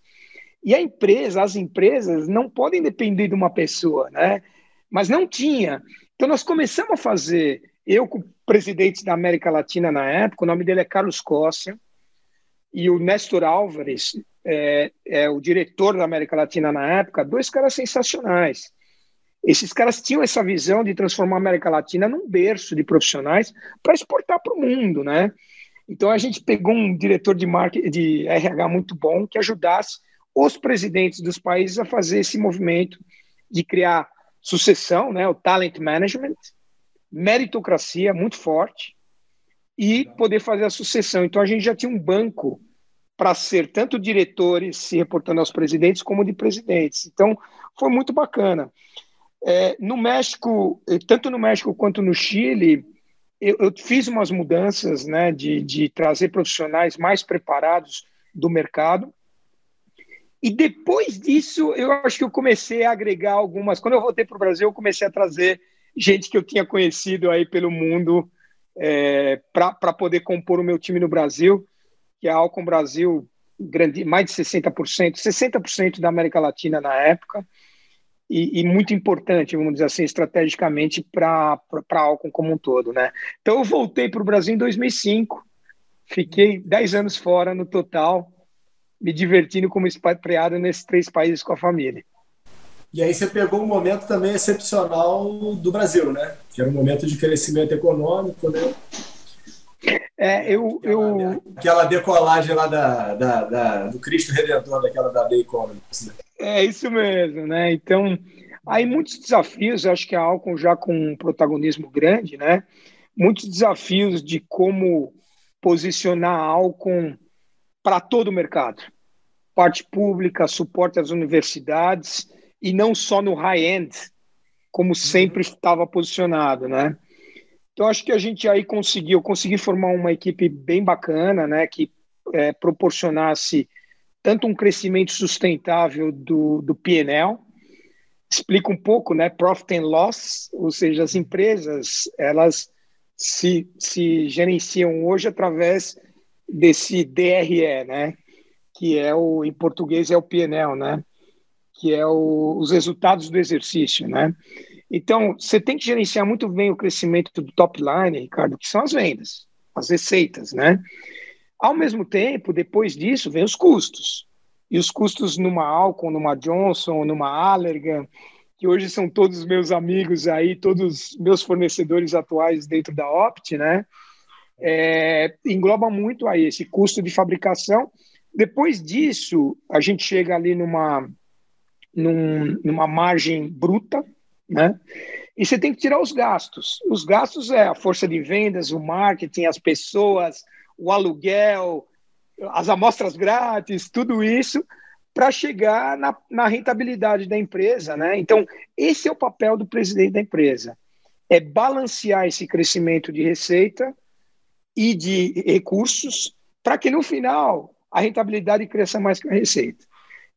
E a empresa, as empresas não podem depender de uma pessoa, né? Mas não tinha. Então nós começamos a fazer, eu com o presidente da América Latina na época, o nome dele é Carlos Costa, e o Néstor Álvares, é, é, o diretor da América Latina na época, dois caras sensacionais. Esses caras tinham essa visão de transformar a América Latina num berço de profissionais para exportar para o mundo, né? Então a gente pegou um diretor de marketing, de RH muito bom que ajudasse os presidentes dos países a fazer esse movimento de criar sucessão, né, o talent management, meritocracia muito forte e poder fazer a sucessão. Então a gente já tinha um banco para ser tanto diretores se reportando aos presidentes como de presidentes. Então, foi muito bacana. É, no México, tanto no México quanto no Chile, eu, eu fiz umas mudanças né, de, de trazer profissionais mais preparados do mercado. E depois disso, eu acho que eu comecei a agregar algumas. Quando eu voltei para o Brasil, eu comecei a trazer gente que eu tinha conhecido aí pelo mundo é, para poder compor o meu time no Brasil que a Alcon Brasil, grande, mais de 60%, 60% da América Latina na época, e, e muito importante, vamos dizer assim, estrategicamente para a Alcon como um todo. Né? Então eu voltei para o Brasil em 2005, fiquei 10 anos fora no total, me divertindo como expatriado nesses três países com a família. E aí você pegou um momento também excepcional do Brasil, né? Que era um momento de crescimento econômico, né? É, eu, eu... Aquela decolagem lá da, da, da, do Cristo Redentor, daquela da Day Economics. É isso mesmo, né? Então, aí muitos desafios, acho que a Alcon já com um protagonismo grande, né? Muitos desafios de como posicionar a Alcon para todo o mercado. Parte pública, suporte às universidades, e não só no high-end, como sempre estava posicionado, né? Então, acho que a gente aí conseguiu, consegui formar uma equipe bem bacana, né, que é, proporcionasse tanto um crescimento sustentável do, do PNL, explica um pouco, né, profit and loss, ou seja, as empresas, elas se, se gerenciam hoje através desse DRE, né, que é o, em português é o PNL, né, que é o, os resultados do exercício, né, então, você tem que gerenciar muito bem o crescimento do top line, Ricardo, que são as vendas, as receitas, né? Ao mesmo tempo, depois disso, vem os custos. E os custos numa Alcon, numa Johnson, numa Allergan, que hoje são todos meus amigos aí, todos meus fornecedores atuais dentro da Opt, né? É, engloba muito aí esse custo de fabricação. Depois disso, a gente chega ali numa, num, numa margem bruta, né? E você tem que tirar os gastos. Os gastos é a força de vendas, o marketing, as pessoas, o aluguel, as amostras grátis, tudo isso para chegar na, na, rentabilidade da empresa, né? Então, esse é o papel do presidente da empresa. É balancear esse crescimento de receita e de recursos para que no final a rentabilidade cresça mais que a receita.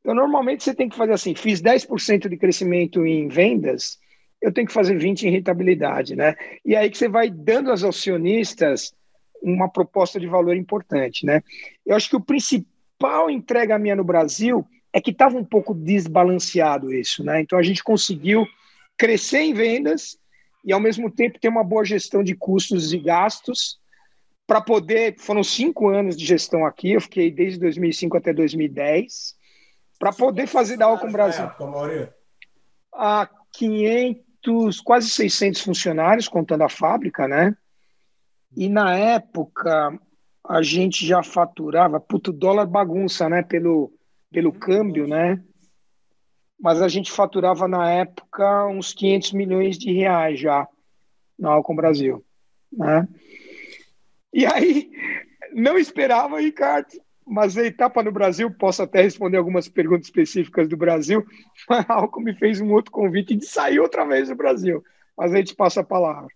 Então, normalmente você tem que fazer assim: fiz 10% de crescimento em vendas, eu tenho que fazer 20% em rentabilidade, né? E aí que você vai dando aos acionistas uma proposta de valor importante, né? Eu acho que o principal entrega minha no Brasil é que estava um pouco desbalanceado isso, né? Então a gente conseguiu crescer em vendas e ao mesmo tempo ter uma boa gestão de custos e gastos para poder. Foram cinco anos de gestão aqui, eu fiquei desde 2005 até 2010 para poder fazer da Alcon Brasil. A 500, quase 600 funcionários, contando a fábrica, né? E na época a gente já faturava, puto, dólar bagunça, né? Pelo, pelo câmbio, né? Mas a gente faturava na época uns 500 milhões de reais já na Alcon Brasil, né? E aí, não esperava, Ricardo, mas a etapa no Brasil, posso até responder algumas perguntas específicas do Brasil, a me fez um outro convite de sair outra vez do Brasil. Mas a gente passa a palavra.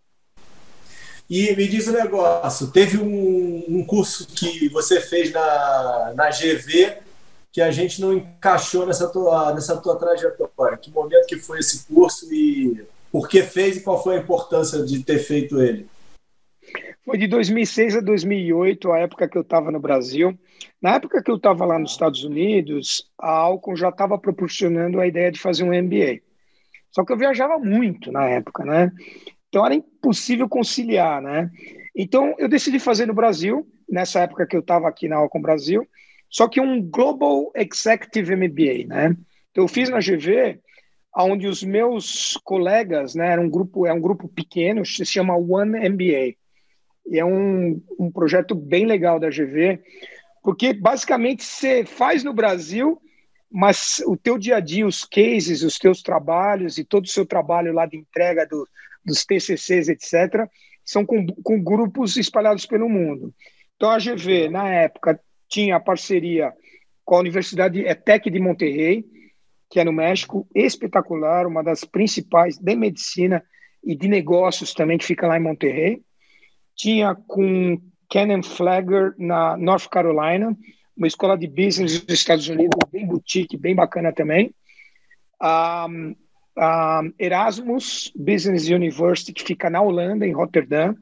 E me diz um negócio, teve um, um curso que você fez na, na GV que a gente não encaixou nessa tua, nessa tua trajetória. Que momento que foi esse curso e por que fez e qual foi a importância de ter feito ele? Foi de 2006 a 2008, a época que eu estava no Brasil. Na época que eu estava lá nos Estados Unidos, a Alcon já estava proporcionando a ideia de fazer um MBA. Só que eu viajava muito na época, né? Então era impossível conciliar, né? Então eu decidi fazer no Brasil, nessa época que eu estava aqui na Alcon Brasil, só que um Global Executive MBA, né? Então eu fiz na GV, onde os meus colegas, né, era um grupo, é um grupo pequeno, se chama One MBA. E é um, um projeto bem legal da GV, porque basicamente você faz no Brasil, mas o teu dia a dia, os cases, os teus trabalhos e todo o seu trabalho lá de entrega do, dos TCCs, etc., são com, com grupos espalhados pelo mundo. Então a GV, na época, tinha a parceria com a Universidade ETEC de Monterrey, que é no México, espetacular, uma das principais de medicina e de negócios também, que fica lá em Monterrey tinha com Ken Flagger na North Carolina, uma escola de business dos Estados Unidos, bem boutique, bem bacana também. Um, um, Erasmus Business University, que fica na Holanda, em Rotterdam,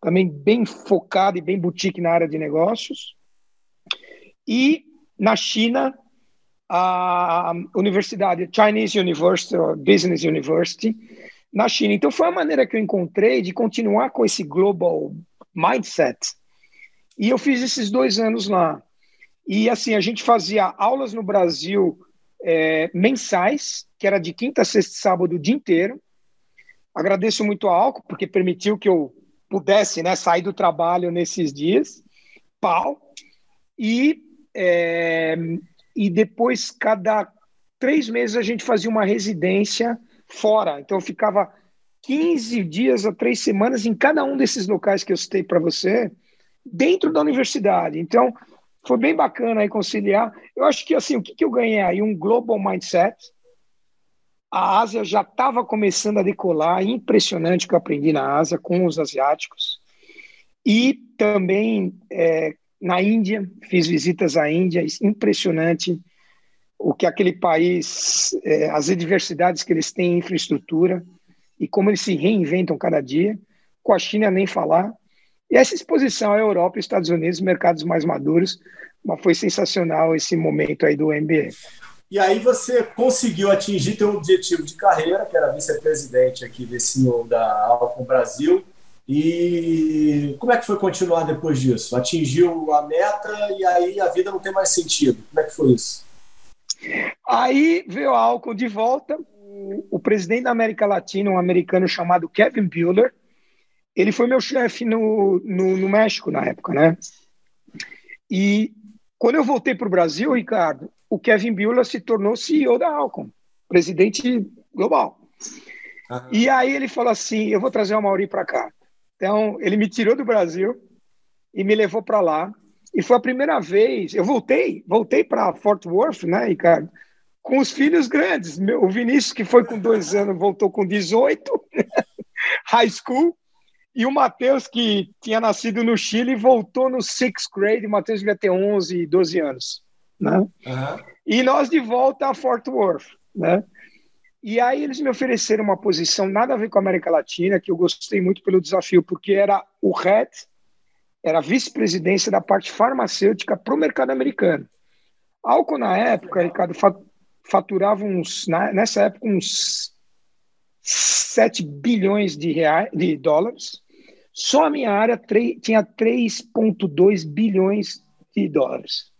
também bem focado e bem boutique na área de negócios. E na China, a Universidade Chinese University, Business University, na China. Então foi a maneira que eu encontrei de continuar com esse global mindset. E eu fiz esses dois anos lá. E assim, a gente fazia aulas no Brasil é, mensais, que era de quinta, sexta e sábado o dia inteiro. Agradeço muito a Alco, porque permitiu que eu pudesse né, sair do trabalho nesses dias, pau, e, é, e depois, cada três meses, a gente fazia uma residência fora. Então, eu ficava 15 dias a três semanas em cada um desses locais que eu citei para você, dentro da universidade. Então, foi bem bacana aí conciliar. Eu acho que, assim, o que, que eu ganhei aí? Um global mindset. A Ásia já estava começando a decolar, impressionante o que eu aprendi na Ásia com os asiáticos. E também é, na Índia, fiz visitas à Índia, impressionante o que aquele país, é, as adversidades que eles têm em infraestrutura e como eles se reinventam cada dia. Com a China, nem falar. E essa exposição à Europa Estados Unidos, mercados mais maduros, mas foi sensacional esse momento aí do MBA. E aí você conseguiu atingir teu objetivo de carreira, que era vice-presidente aqui desse da Alcon Brasil. E como é que foi continuar depois disso? Atingiu a meta e aí a vida não tem mais sentido. Como é que foi isso? Aí veio a Alcon de volta. O presidente da América Latina, um americano chamado Kevin Bueller, ele foi meu chefe no, no, no, México na época, né? E quando eu voltei para o Brasil, Ricardo, o Kevin Bueller se tornou CEO da Alcon, presidente global. Uhum. E aí ele falou assim: eu vou trazer o Mauri para cá. Então ele me tirou do Brasil e me levou para lá. E foi a primeira vez. Eu voltei, voltei para Fort Worth, né, Ricardo? Com os filhos grandes. Meu, o Vinícius, que foi com dois anos, voltou com 18, high school. E o Matheus, que tinha nascido no Chile, voltou no sixth grade. O Matheus devia ter 11, 12 anos. Né? Uhum. E nós de volta a Fort Worth. Né? E aí eles me ofereceram uma posição nada a ver com a América Latina, que eu gostei muito pelo desafio, porque era o head, era vice-presidência da parte farmacêutica para o mercado americano. Álcool, na época, Ricardo, faturava uns, nessa época, uns 7 bilhões de, reais, de dólares. Só a minha área tinha 3,2 bilhões de dólares.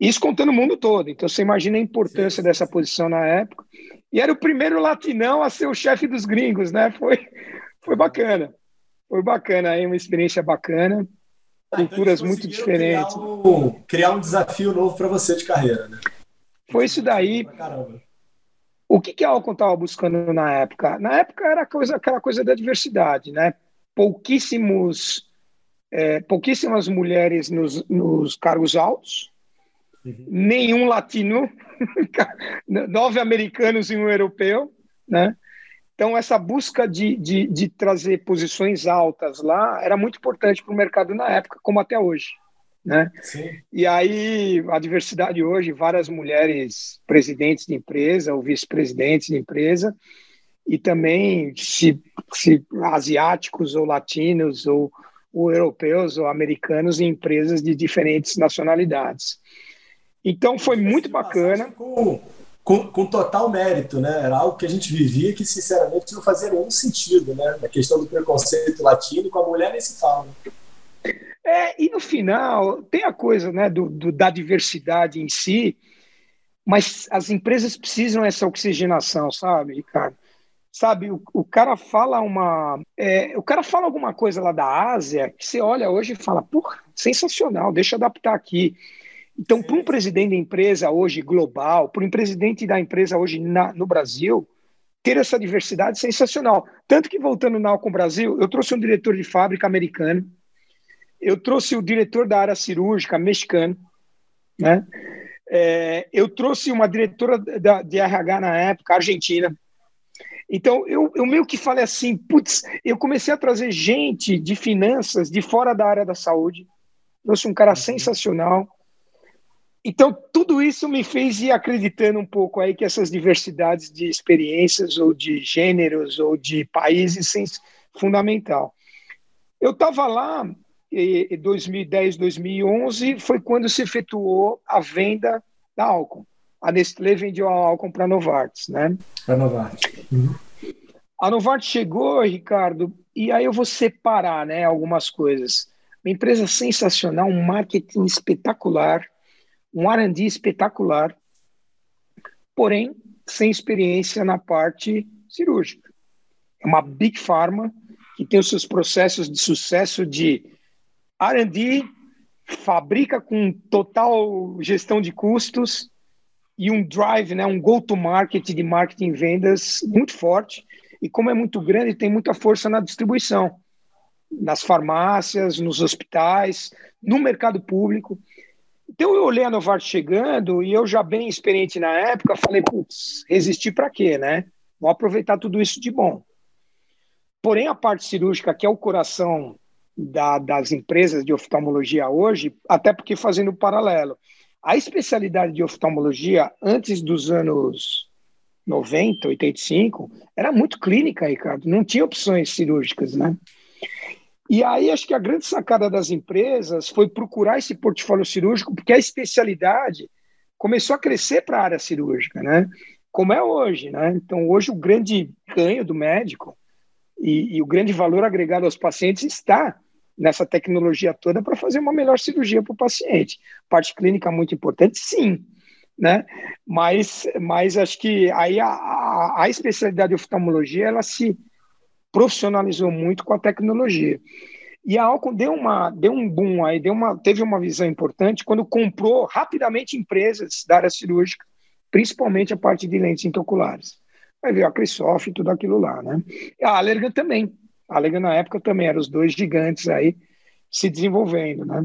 Isso contando o mundo todo. Então você imagina a importância sim, dessa posição na época. E era o primeiro latinão a ser o chefe dos gringos, né? Foi, foi bacana. Foi bacana aí, uma experiência bacana. Ah, culturas então muito diferentes. Criar um, criar um desafio novo para você de carreira, né? Foi isso daí. O que, que a Alcon estava buscando na época? Na época era coisa, aquela coisa da diversidade, né? pouquíssimos, é, pouquíssimas mulheres nos, nos cargos altos, uhum. nenhum latino, nove americanos e um europeu, né? Então, essa busca de, de, de trazer posições altas lá era muito importante para o mercado na época, como até hoje. Né? Sim. E aí, a diversidade hoje, várias mulheres presidentes de empresa ou vice-presidentes de empresa, e também se, se asiáticos ou latinos ou, ou, europeus ou americanos em empresas de diferentes nacionalidades. Então foi muito bacana. Com, com, com, total mérito, né? Era algo que a gente vivia que, sinceramente, não fazia nenhum sentido, né? A questão do preconceito latino com a mulher nem se fala. É, e no final, tem a coisa né, do, do, da diversidade em si, mas as empresas precisam dessa oxigenação, sabe, Ricardo? sabe, o, o cara fala uma. É, o cara fala alguma coisa lá da Ásia que você olha hoje e fala, porra, sensacional, deixa eu adaptar aqui. Então, para um presidente da empresa hoje global, para um presidente da empresa hoje na, no Brasil, ter essa diversidade é sensacional. Tanto que, voltando na Alcon Brasil, eu trouxe um diretor de fábrica americano, eu trouxe o diretor da área cirúrgica mexicano, né? É, eu trouxe uma diretora da, de RH na época, argentina. Então, eu, eu meio que falei assim, putz, eu comecei a trazer gente de finanças de fora da área da saúde. Eu sou um cara uhum. sensacional. Então, tudo isso me fez ir acreditando um pouco aí que essas diversidades de experiências ou de gêneros ou de países são fundamental. Eu estava lá em 2010, 2011, foi quando se efetuou a venda da Alcon a Nestlé vendeu a Alcon para a Novartis, né? Para a Novartis. Uhum. A Novartis chegou, Ricardo, e aí eu vou separar, né, algumas coisas. Uma empresa sensacional, um marketing espetacular, um R&D espetacular, porém sem experiência na parte cirúrgica. É uma big pharma que tem os seus processos de sucesso de R&D, fabrica com total gestão de custos e um drive, né, um go-to-market de marketing e vendas muito forte. E como é muito grande, tem muita força na distribuição, nas farmácias, nos hospitais, no mercado público. Então eu olhei a Novartis chegando e eu já bem experiente na época, falei, putz, resistir para quê, né? Vou aproveitar tudo isso de bom. Porém, a parte cirúrgica, que é o coração da, das empresas de oftalmologia hoje, até porque fazendo um paralelo, a especialidade de oftalmologia antes dos anos 90, 85, era muito clínica, Ricardo, não tinha opções cirúrgicas, né? E aí acho que a grande sacada das empresas foi procurar esse portfólio cirúrgico, porque a especialidade começou a crescer para a área cirúrgica, né? Como é hoje, né? Então hoje o grande ganho do médico e, e o grande valor agregado aos pacientes está nessa tecnologia toda para fazer uma melhor cirurgia para o paciente. Parte clínica muito importante, sim, né? Mas, mas acho que aí a, a, a especialidade de oftalmologia ela se profissionalizou muito com a tecnologia. E a Alcon deu, uma, deu um boom aí, deu uma, teve uma visão importante quando comprou rapidamente empresas da área cirúrgica, principalmente a parte de lentes intraoculares. Aí veio a Crisoft e tudo aquilo lá, né? E a Allergan também. A Allergan na época também eram os dois gigantes aí se desenvolvendo, né?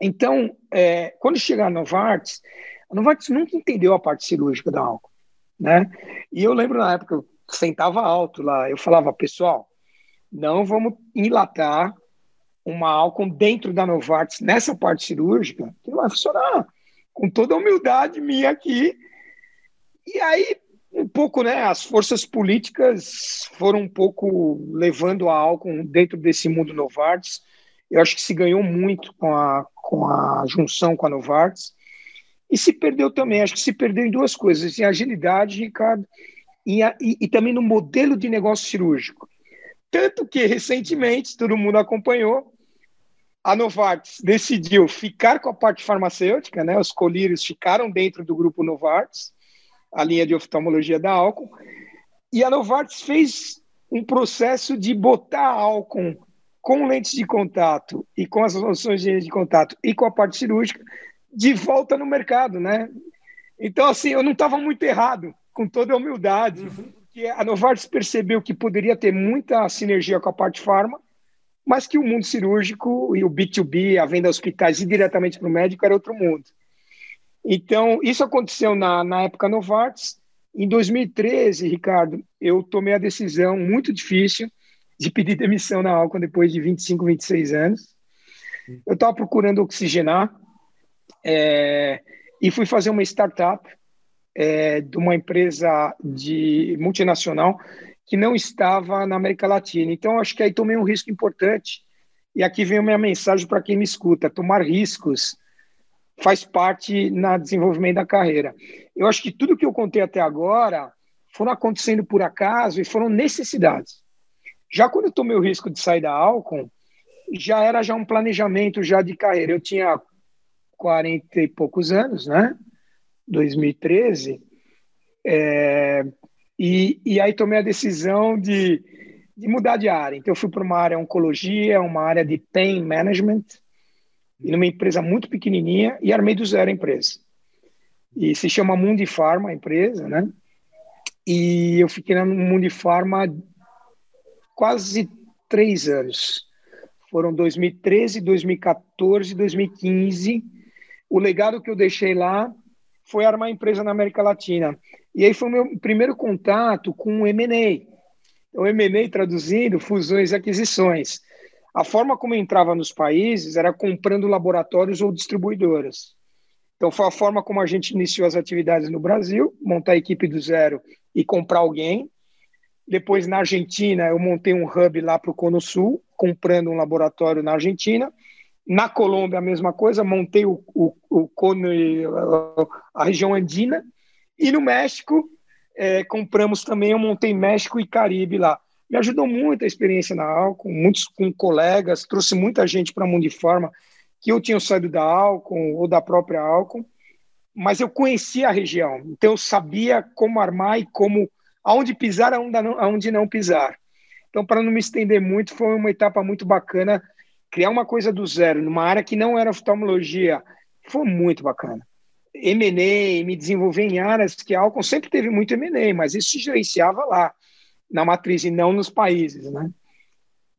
Então, é, quando chegar a Novartis, a Novartis nunca entendeu a parte cirúrgica da Alcon, né? E eu lembro na época, sentava alto lá. Eu falava, pessoal, não vamos enlatar uma Alcon dentro da Novartis nessa parte cirúrgica, que não vai funcionar. Com toda a humildade minha aqui. E aí, um pouco, né, as forças políticas foram um pouco levando a Alcon dentro desse mundo Novartis. Eu acho que se ganhou muito com a, com a junção com a Novartis. E se perdeu também, acho que se perdeu em duas coisas, em agilidade, Ricardo, e, e, e também no modelo de negócio cirúrgico. Tanto que, recentemente, todo mundo acompanhou, a Novartis decidiu ficar com a parte farmacêutica, né? Os colírios ficaram dentro do grupo Novartis, a linha de oftalmologia da Alcon, e a Novartis fez um processo de botar a Alcon com lentes de contato e com as soluções de, de contato e com a parte cirúrgica de volta no mercado, né? Então, assim, eu não estava muito errado com toda a humildade, uhum. porque a Novartis percebeu que poderia ter muita sinergia com a parte farma, mas que o mundo cirúrgico e o B2B, a venda a hospitais e diretamente para o médico, era outro mundo. Então, isso aconteceu na, na época Novartis. Em 2013, Ricardo, eu tomei a decisão muito difícil de pedir demissão na Alcon depois de 25, 26 anos. Eu estava procurando oxigenar é, e fui fazer uma startup é, de uma empresa de multinacional que não estava na América Latina. Então, acho que aí tomei um risco importante. E aqui vem a minha mensagem para quem me escuta: tomar riscos faz parte na desenvolvimento da carreira. Eu acho que tudo que eu contei até agora foram acontecendo por acaso e foram necessidades. Já quando eu tomei o risco de sair da Alcon, já era já um planejamento já de carreira. Eu tinha 40 e poucos anos, né? 2013, é, e, e aí tomei a decisão de, de mudar de área. Então, eu fui para uma área oncologia, uma área de pain management, e numa empresa muito pequenininha, e armei do zero a empresa. E se chama Mundi Pharma, a empresa, né? E eu fiquei no Mundi Pharma quase três anos. Foram 2013, 2014, 2015. O legado que eu deixei lá foi armar empresa na América Latina. E aí foi o meu primeiro contato com o M&A. O M&A, traduzindo, fusões e aquisições. A forma como entrava nos países era comprando laboratórios ou distribuidoras. Então, foi a forma como a gente iniciou as atividades no Brasil, montar a equipe do zero e comprar alguém. Depois, na Argentina, eu montei um hub lá para o Cono Sul, comprando um laboratório na Argentina. Na Colômbia, a mesma coisa, montei o, o, o cone, a região andina. E no México, é, compramos também, eu montei México e Caribe lá. Me ajudou muito a experiência na Alcon, muitos com colegas, trouxe muita gente para a Mundiforma que eu tinha saído da Alcon ou da própria Alcon, mas eu conhecia a região, então eu sabia como armar e como aonde pisar, aonde não, aonde não pisar. Então, para não me estender muito, foi uma etapa muito bacana. Criar uma coisa do zero, numa área que não era oftalmologia, foi muito bacana. M&A, me desenvolver em áreas que a Alcon sempre teve muito M&A, mas isso se gerenciava lá, na matriz e não nos países, né?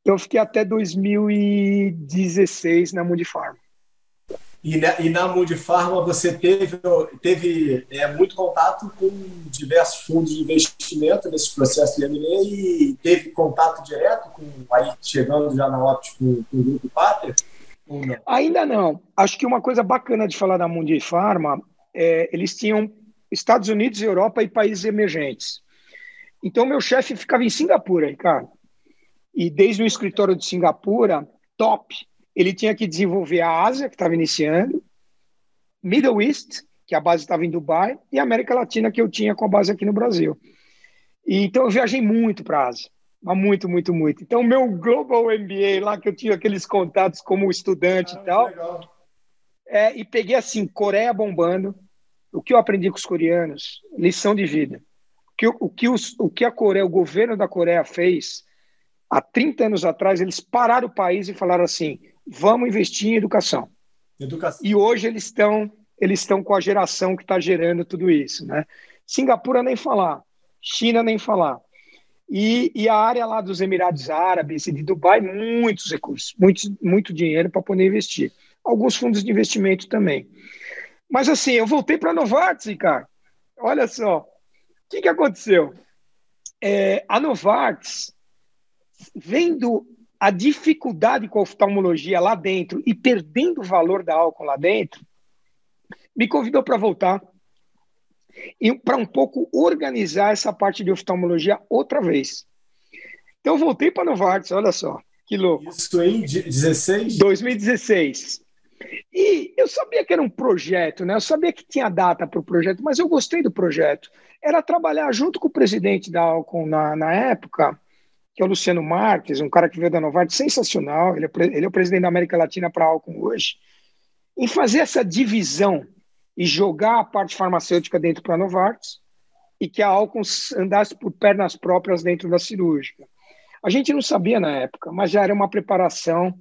Então, eu fiquei até 2016 na Mundifarma. E na, e na você teve, teve é, muito contato com diversos fundos de investimento nesse processo de M&A e teve contato direto com, aí chegando já na Opti com, o Grupo Pátria? Ainda não. Acho que uma coisa bacana de falar da Mundifarma é eles tinham Estados Unidos, Europa e países emergentes. Então, meu chefe ficava em Singapura, Ricardo. E desde o escritório de Singapura, top, ele tinha que desenvolver a Ásia, que estava iniciando, Middle East, que a base estava em Dubai, e a América Latina, que eu tinha com a base aqui no Brasil. E, então eu viajei muito para a Ásia, muito, muito, muito. Então, meu Global MBA lá, que eu tinha aqueles contatos como estudante ah, e tal, é, e peguei assim, Coreia bombando, o que eu aprendi com os coreanos, lição de vida. O que, o que, os, o que a Coreia, o governo da Coreia fez, há 30 anos atrás, eles pararam o país e falaram assim, vamos investir em educação. educação. E hoje eles estão eles estão com a geração que está gerando tudo isso, né? Singapura nem falar, China nem falar. E, e, a área lá dos Emirados Árabes e de Dubai, muitos recursos, muito, muito dinheiro para poder investir. Alguns fundos de investimento também. Mas assim, eu voltei para a Novartis, Ricardo. Olha só, o que, que aconteceu? É, a Novartis, vendo a dificuldade com a oftalmologia lá dentro e perdendo o valor da álcool lá dentro, me convidou para voltar e para um pouco organizar essa parte de oftalmologia outra vez. Então voltei para Novartis, olha só, que louco. Isso em 16? 2016. E eu sabia que era um projeto, né? Eu sabia que tinha data para o projeto, mas eu gostei do projeto. Era trabalhar junto com o presidente da Alcon na, na época, que é o Luciano Marques, um cara que veio da Novartis, sensacional, ele é, ele é o presidente da América Latina para a Alcon hoje, em fazer essa divisão e jogar a parte farmacêutica dentro para a Novartis e que a Alcon andasse por pernas próprias dentro da cirúrgica. A gente não sabia na época, mas já era uma preparação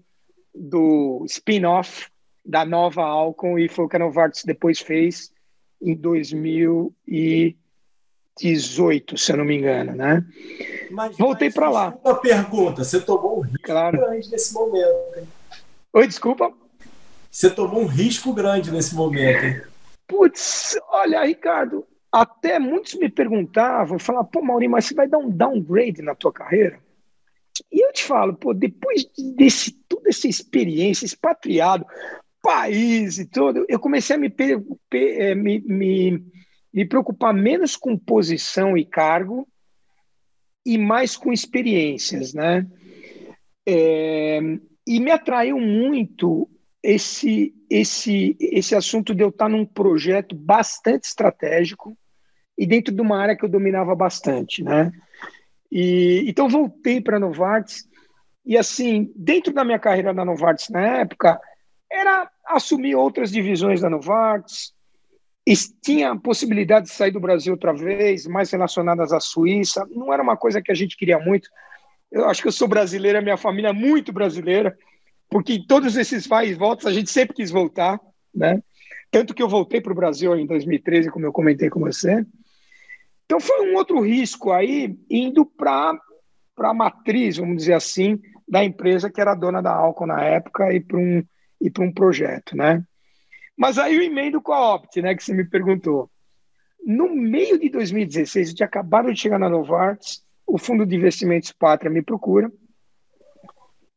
do spin-off da nova Alcon e foi o que a Novartis depois fez em 2000 e 18, se eu não me engano, né? Mas, Voltei para lá. Uma pergunta: você tomou um risco claro. grande nesse momento? Hein? Oi, desculpa. Você tomou um risco grande nesse momento. Hein? Putz, olha, Ricardo, até muitos me perguntavam, falavam, pô, Maurinho, mas você vai dar um downgrade na tua carreira? E eu te falo, pô, depois desse toda essa experiência, expatriado, país e tudo, eu comecei a me, eh, me, me me preocupar menos com posição e cargo e mais com experiências, né? É, e me atraiu muito esse esse esse assunto de eu estar num projeto bastante estratégico e dentro de uma área que eu dominava bastante, né? E então voltei para a Novartis e assim dentro da minha carreira na Novartis na época era assumir outras divisões da Novartis, tinha a possibilidade de sair do Brasil outra vez, mais relacionadas à Suíça. Não era uma coisa que a gente queria muito. Eu acho que eu sou brasileira, minha família é muito brasileira, porque em todos esses vai e voltas a gente sempre quis voltar, né? Tanto que eu voltei para o Brasil em 2013, como eu comentei com você. Então foi um outro risco aí, indo para a matriz, vamos dizer assim, da empresa que era dona da Alcon na época e para um, e um projeto, né? Mas aí eu emendo com a Opt, né, que você me perguntou. No meio de 2016, eu tinha acabado de chegar na Novartis, o Fundo de Investimentos Pátria me procura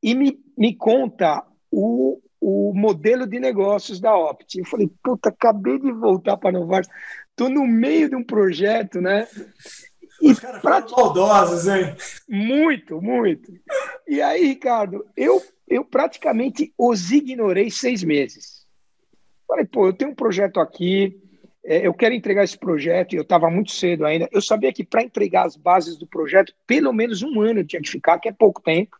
e me, me conta o, o modelo de negócios da Opt. Eu falei, puta, acabei de voltar para a Novartis, estou no meio de um projeto, né? E Os caras prat... maldosos, hein? Muito, muito. E aí, Ricardo, eu, eu praticamente os ignorei seis meses. Falei, pô, eu tenho um projeto aqui, é, eu quero entregar esse projeto, e eu estava muito cedo ainda. Eu sabia que para entregar as bases do projeto, pelo menos um ano eu tinha que ficar, que é pouco tempo.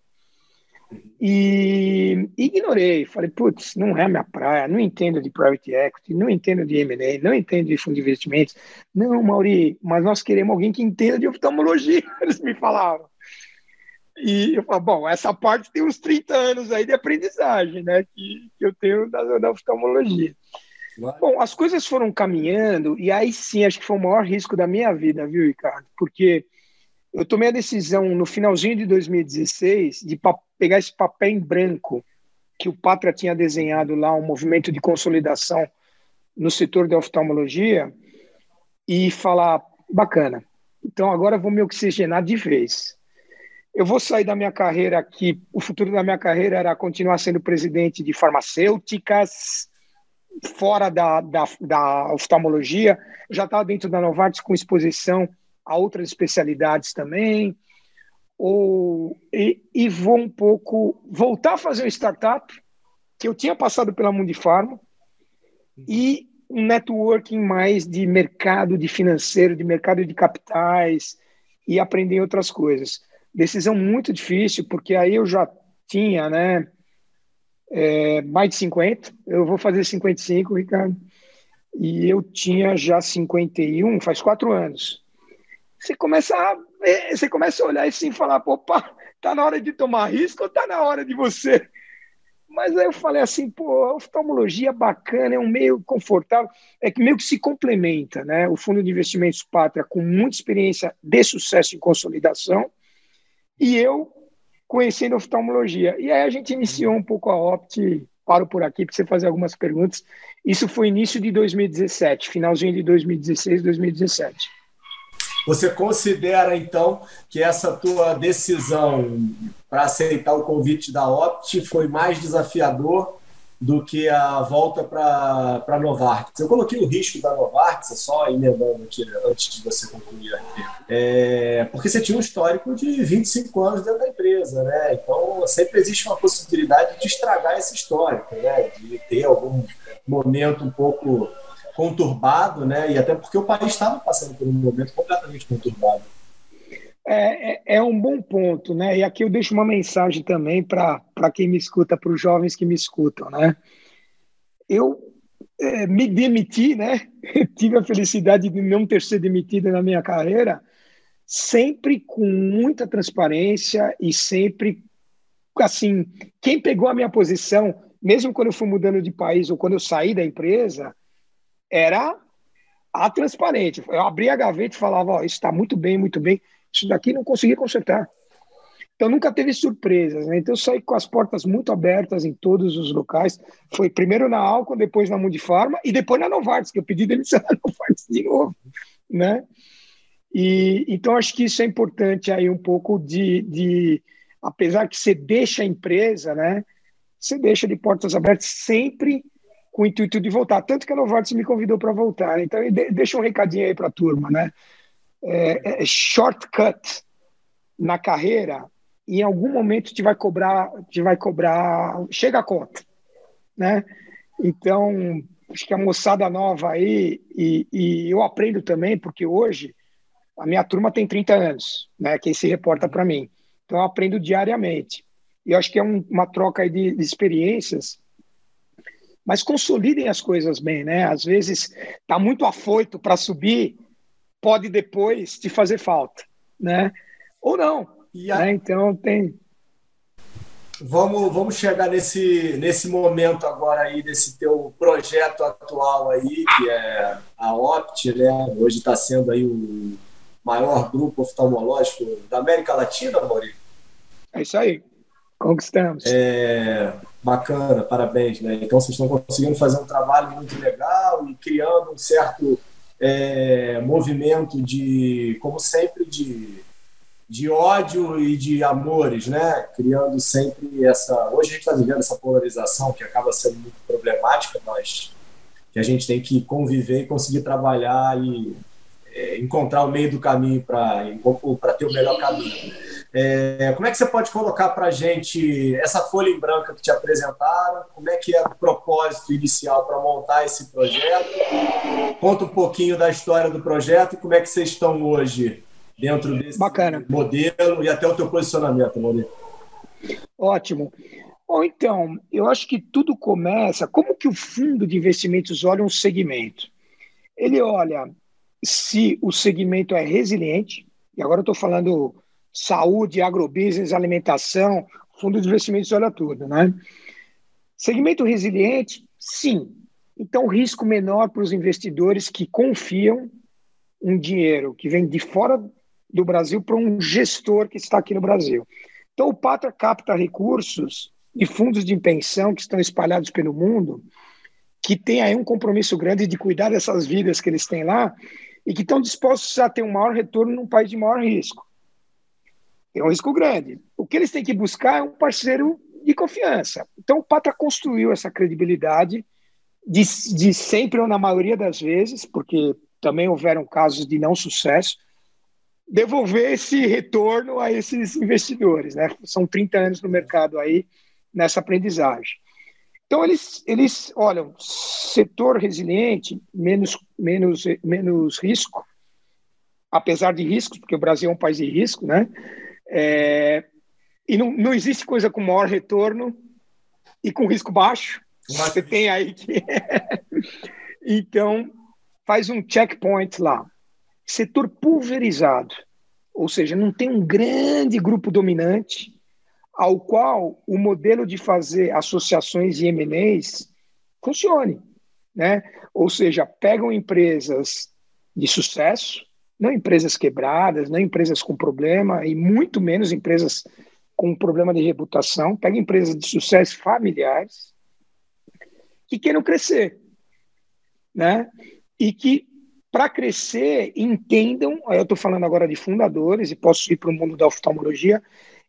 E ignorei, falei, putz, não é minha praia, não entendo de private equity, não entendo de M&A, não entendo de fundo de investimentos. Não, Mauri, mas nós queremos alguém que entenda de oftalmologia, eles me falavam. E eu falo, bom, essa parte tem uns 30 anos aí de aprendizagem, né? Que, que eu tenho da, da oftalmologia. Bom, as coisas foram caminhando, e aí sim, acho que foi o maior risco da minha vida, viu, Ricardo? Porque eu tomei a decisão no finalzinho de 2016 de pegar esse papel em branco que o Pátria tinha desenhado lá, um movimento de consolidação no setor da oftalmologia, e falar: bacana, então agora vou me oxigenar de vez. Eu vou sair da minha carreira aqui. O futuro da minha carreira era continuar sendo presidente de farmacêuticas, fora da, da, da oftalmologia. Eu já estava dentro da Novartis com exposição a outras especialidades também. Ou, e, e vou um pouco voltar a fazer uma startup, que eu tinha passado pela Mundifarma, e um networking mais de mercado de financeiro, de mercado de capitais e aprender outras coisas. Decisão muito difícil, porque aí eu já tinha, né, é, mais de 50, eu vou fazer 55, Ricardo, e eu tinha já 51, faz quatro anos. Você começa a, você começa a olhar e sim falar, opa, tá na hora de tomar risco ou tá na hora de você mas aí eu falei assim, pô, a oftalmologia bacana, é um meio confortável, é que meio que se complementa, né? O Fundo de Investimentos Pátria com muita experiência de sucesso em consolidação e eu conhecendo oftalmologia. E aí a gente iniciou um pouco a Opt, paro por aqui para você fazer algumas perguntas. Isso foi início de 2017, finalzinho de 2016, 2017. Você considera, então, que essa tua decisão para aceitar o convite da Opt foi mais desafiador do que a volta para a Novartis. Eu coloquei o risco da Novartis, só emendando aqui antes de você concluir é, porque você tinha um histórico de 25 anos dentro da empresa, né? Então sempre existe uma possibilidade de estragar esse histórico, né? De ter algum momento um pouco conturbado, né? E até porque o país estava passando por um momento completamente conturbado. É, é, é, um bom ponto, né? E aqui eu deixo uma mensagem também para quem me escuta, para os jovens que me escutam, né? Eu é, me demiti, né? Tive a felicidade de não ter sido demitido na minha carreira, sempre com muita transparência e sempre, assim, quem pegou a minha posição, mesmo quando eu fui mudando de país ou quando eu saí da empresa, era a transparente. Eu abria a gaveta e falava, ó, isso está muito bem, muito bem. Isso daqui não consegui consertar. Então nunca teve surpresas, né? Então eu saí com as portas muito abertas em todos os locais. Foi primeiro na Alcon, depois na Mundifarma e depois na Novartis, que eu pedi demissão na Novartis de novo, né? E então acho que isso é importante aí um pouco de, de apesar que você deixa a empresa, né? Você deixa de portas abertas sempre com o intuito de voltar. Tanto que a Novartis me convidou para voltar. Então, deixa um recadinho aí para a turma, né? É, é, shortcut na carreira, em algum momento te vai cobrar, te vai cobrar, chega a conta, né? Então, acho que a moçada nova aí, e, e eu aprendo também, porque hoje a minha turma tem 30 anos, né? Quem se reporta para mim. Então, eu aprendo diariamente. E acho que é um, uma troca de, de experiências mas consolidem as coisas bem, né? Às vezes tá muito afoito para subir, pode depois te fazer falta, né? Ou não. A... Né? Então tem. Vamos, vamos chegar nesse, nesse momento agora aí, desse teu projeto atual aí, que é a Opt, né? Hoje está sendo aí o maior grupo oftalmológico da América Latina, Maurício. É isso aí. Conquistamos. É, bacana, parabéns. Né? Então, vocês estão conseguindo fazer um trabalho muito legal e criando um certo é, movimento de, como sempre, de, de ódio e de amores, né? Criando sempre essa. Hoje a gente está vivendo essa polarização que acaba sendo muito problemática, mas que a gente tem que conviver e conseguir trabalhar e é, encontrar o meio do caminho para ter o melhor caminho. É, como é que você pode colocar para a gente essa folha em branco que te apresentaram? Como é que é o propósito inicial para montar esse projeto? Conta um pouquinho da história do projeto e como é que vocês estão hoje dentro desse Bacana. modelo e até o teu posicionamento, Maurício. Ótimo. Bom, então, eu acho que tudo começa. Como que o fundo de investimentos olha um segmento? Ele olha se o segmento é resiliente, e agora eu estou falando saúde, agrobusiness, alimentação, fundo de investimentos, olha tudo, né? Segmento resiliente, sim. Então, risco menor para os investidores que confiam um dinheiro que vem de fora do Brasil para um gestor que está aqui no Brasil. Então, o Patra capta recursos de fundos de pensão que estão espalhados pelo mundo, que tem aí um compromisso grande de cuidar dessas vidas que eles têm lá e que estão dispostos a ter um maior retorno num país de maior risco. É um risco grande. O que eles têm que buscar é um parceiro de confiança. Então, o Patra construiu essa credibilidade de, de sempre ou na maioria das vezes, porque também houveram casos de não sucesso, devolver esse retorno a esses investidores. Né? São 30 anos no mercado aí nessa aprendizagem. Então, eles, eles olham, setor resiliente, menos, menos, menos risco, apesar de riscos, porque o Brasil é um país de risco, né? É, e não, não existe coisa com maior retorno e com risco baixo. Mas... Você tem aí que. então, faz um checkpoint lá. Setor pulverizado, ou seja, não tem um grande grupo dominante ao qual o modelo de fazer associações e M&As funcione, né? Ou seja, pegam empresas de sucesso, não empresas quebradas, não empresas com problema e muito menos empresas com problema de reputação, pegam empresas de sucesso familiares que queiram crescer, né? E que para crescer entendam, eu estou falando agora de fundadores e posso ir para o mundo da oftalmologia,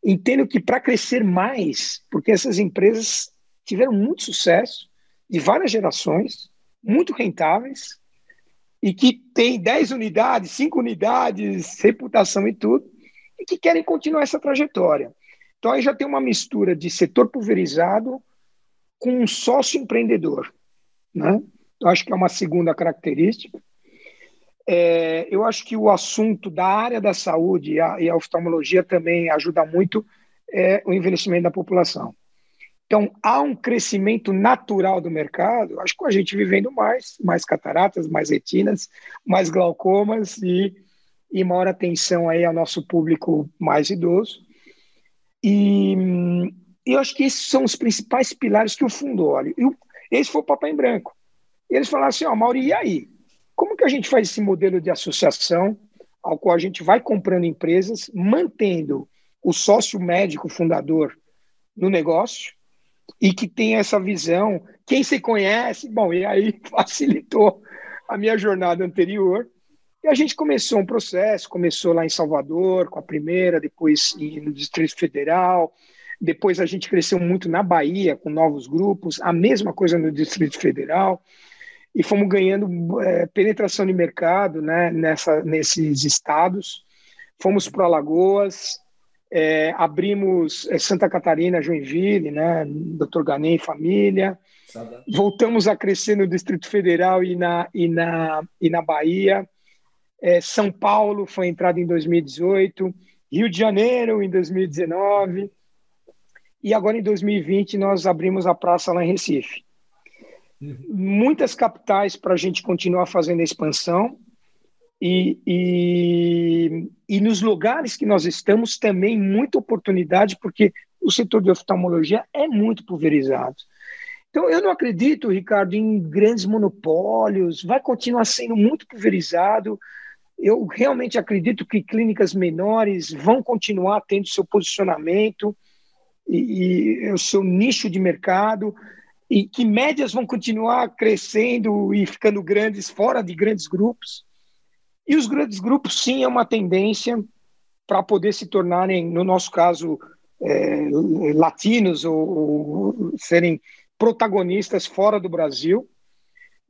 entendo que para crescer mais, porque essas empresas tiveram muito sucesso, de várias gerações, muito rentáveis, e que tem 10 unidades, 5 unidades, reputação e tudo, e que querem continuar essa trajetória. Então aí já tem uma mistura de setor pulverizado com um sócio empreendedor. Né? Eu acho que é uma segunda característica. É, eu acho que o assunto da área da saúde e a, e a oftalmologia também ajuda muito é, o envelhecimento da população. Então, há um crescimento natural do mercado, acho que com a gente vivendo mais, mais cataratas, mais retinas, mais glaucomas e, e maior atenção aí ao nosso público mais idoso. E, eu acho que esses são os principais pilares que o fundo olha. E esse foi o papel em branco. E eles falaram assim, ó, Mauri, e aí? Como que a gente faz esse modelo de associação ao qual a gente vai comprando empresas, mantendo o sócio médico fundador no negócio e que tem essa visão, quem se conhece, bom, e aí facilitou a minha jornada anterior. E a gente começou um processo, começou lá em Salvador com a primeira, depois no Distrito Federal, depois a gente cresceu muito na Bahia com novos grupos, a mesma coisa no Distrito Federal e fomos ganhando é, penetração de mercado né, nessa, nesses estados. Fomos para Alagoas, é, abrimos é, Santa Catarina, Joinville, né, Dr. Ganem família. Voltamos a crescer no Distrito Federal e na, e na, e na Bahia. É, São Paulo foi entrada em 2018, Rio de Janeiro em 2019. E agora em 2020 nós abrimos a praça lá em Recife muitas capitais para a gente continuar fazendo a expansão. E, e, e nos lugares que nós estamos também muita oportunidade, porque o setor de oftalmologia é muito pulverizado. Então, eu não acredito, Ricardo, em grandes monopólios, vai continuar sendo muito pulverizado. Eu realmente acredito que clínicas menores vão continuar tendo seu posicionamento e, e o seu nicho de mercado e que médias vão continuar crescendo e ficando grandes fora de grandes grupos. E os grandes grupos, sim, é uma tendência para poder se tornarem, no nosso caso, é, latinos ou, ou, serem protagonistas fora do Brasil.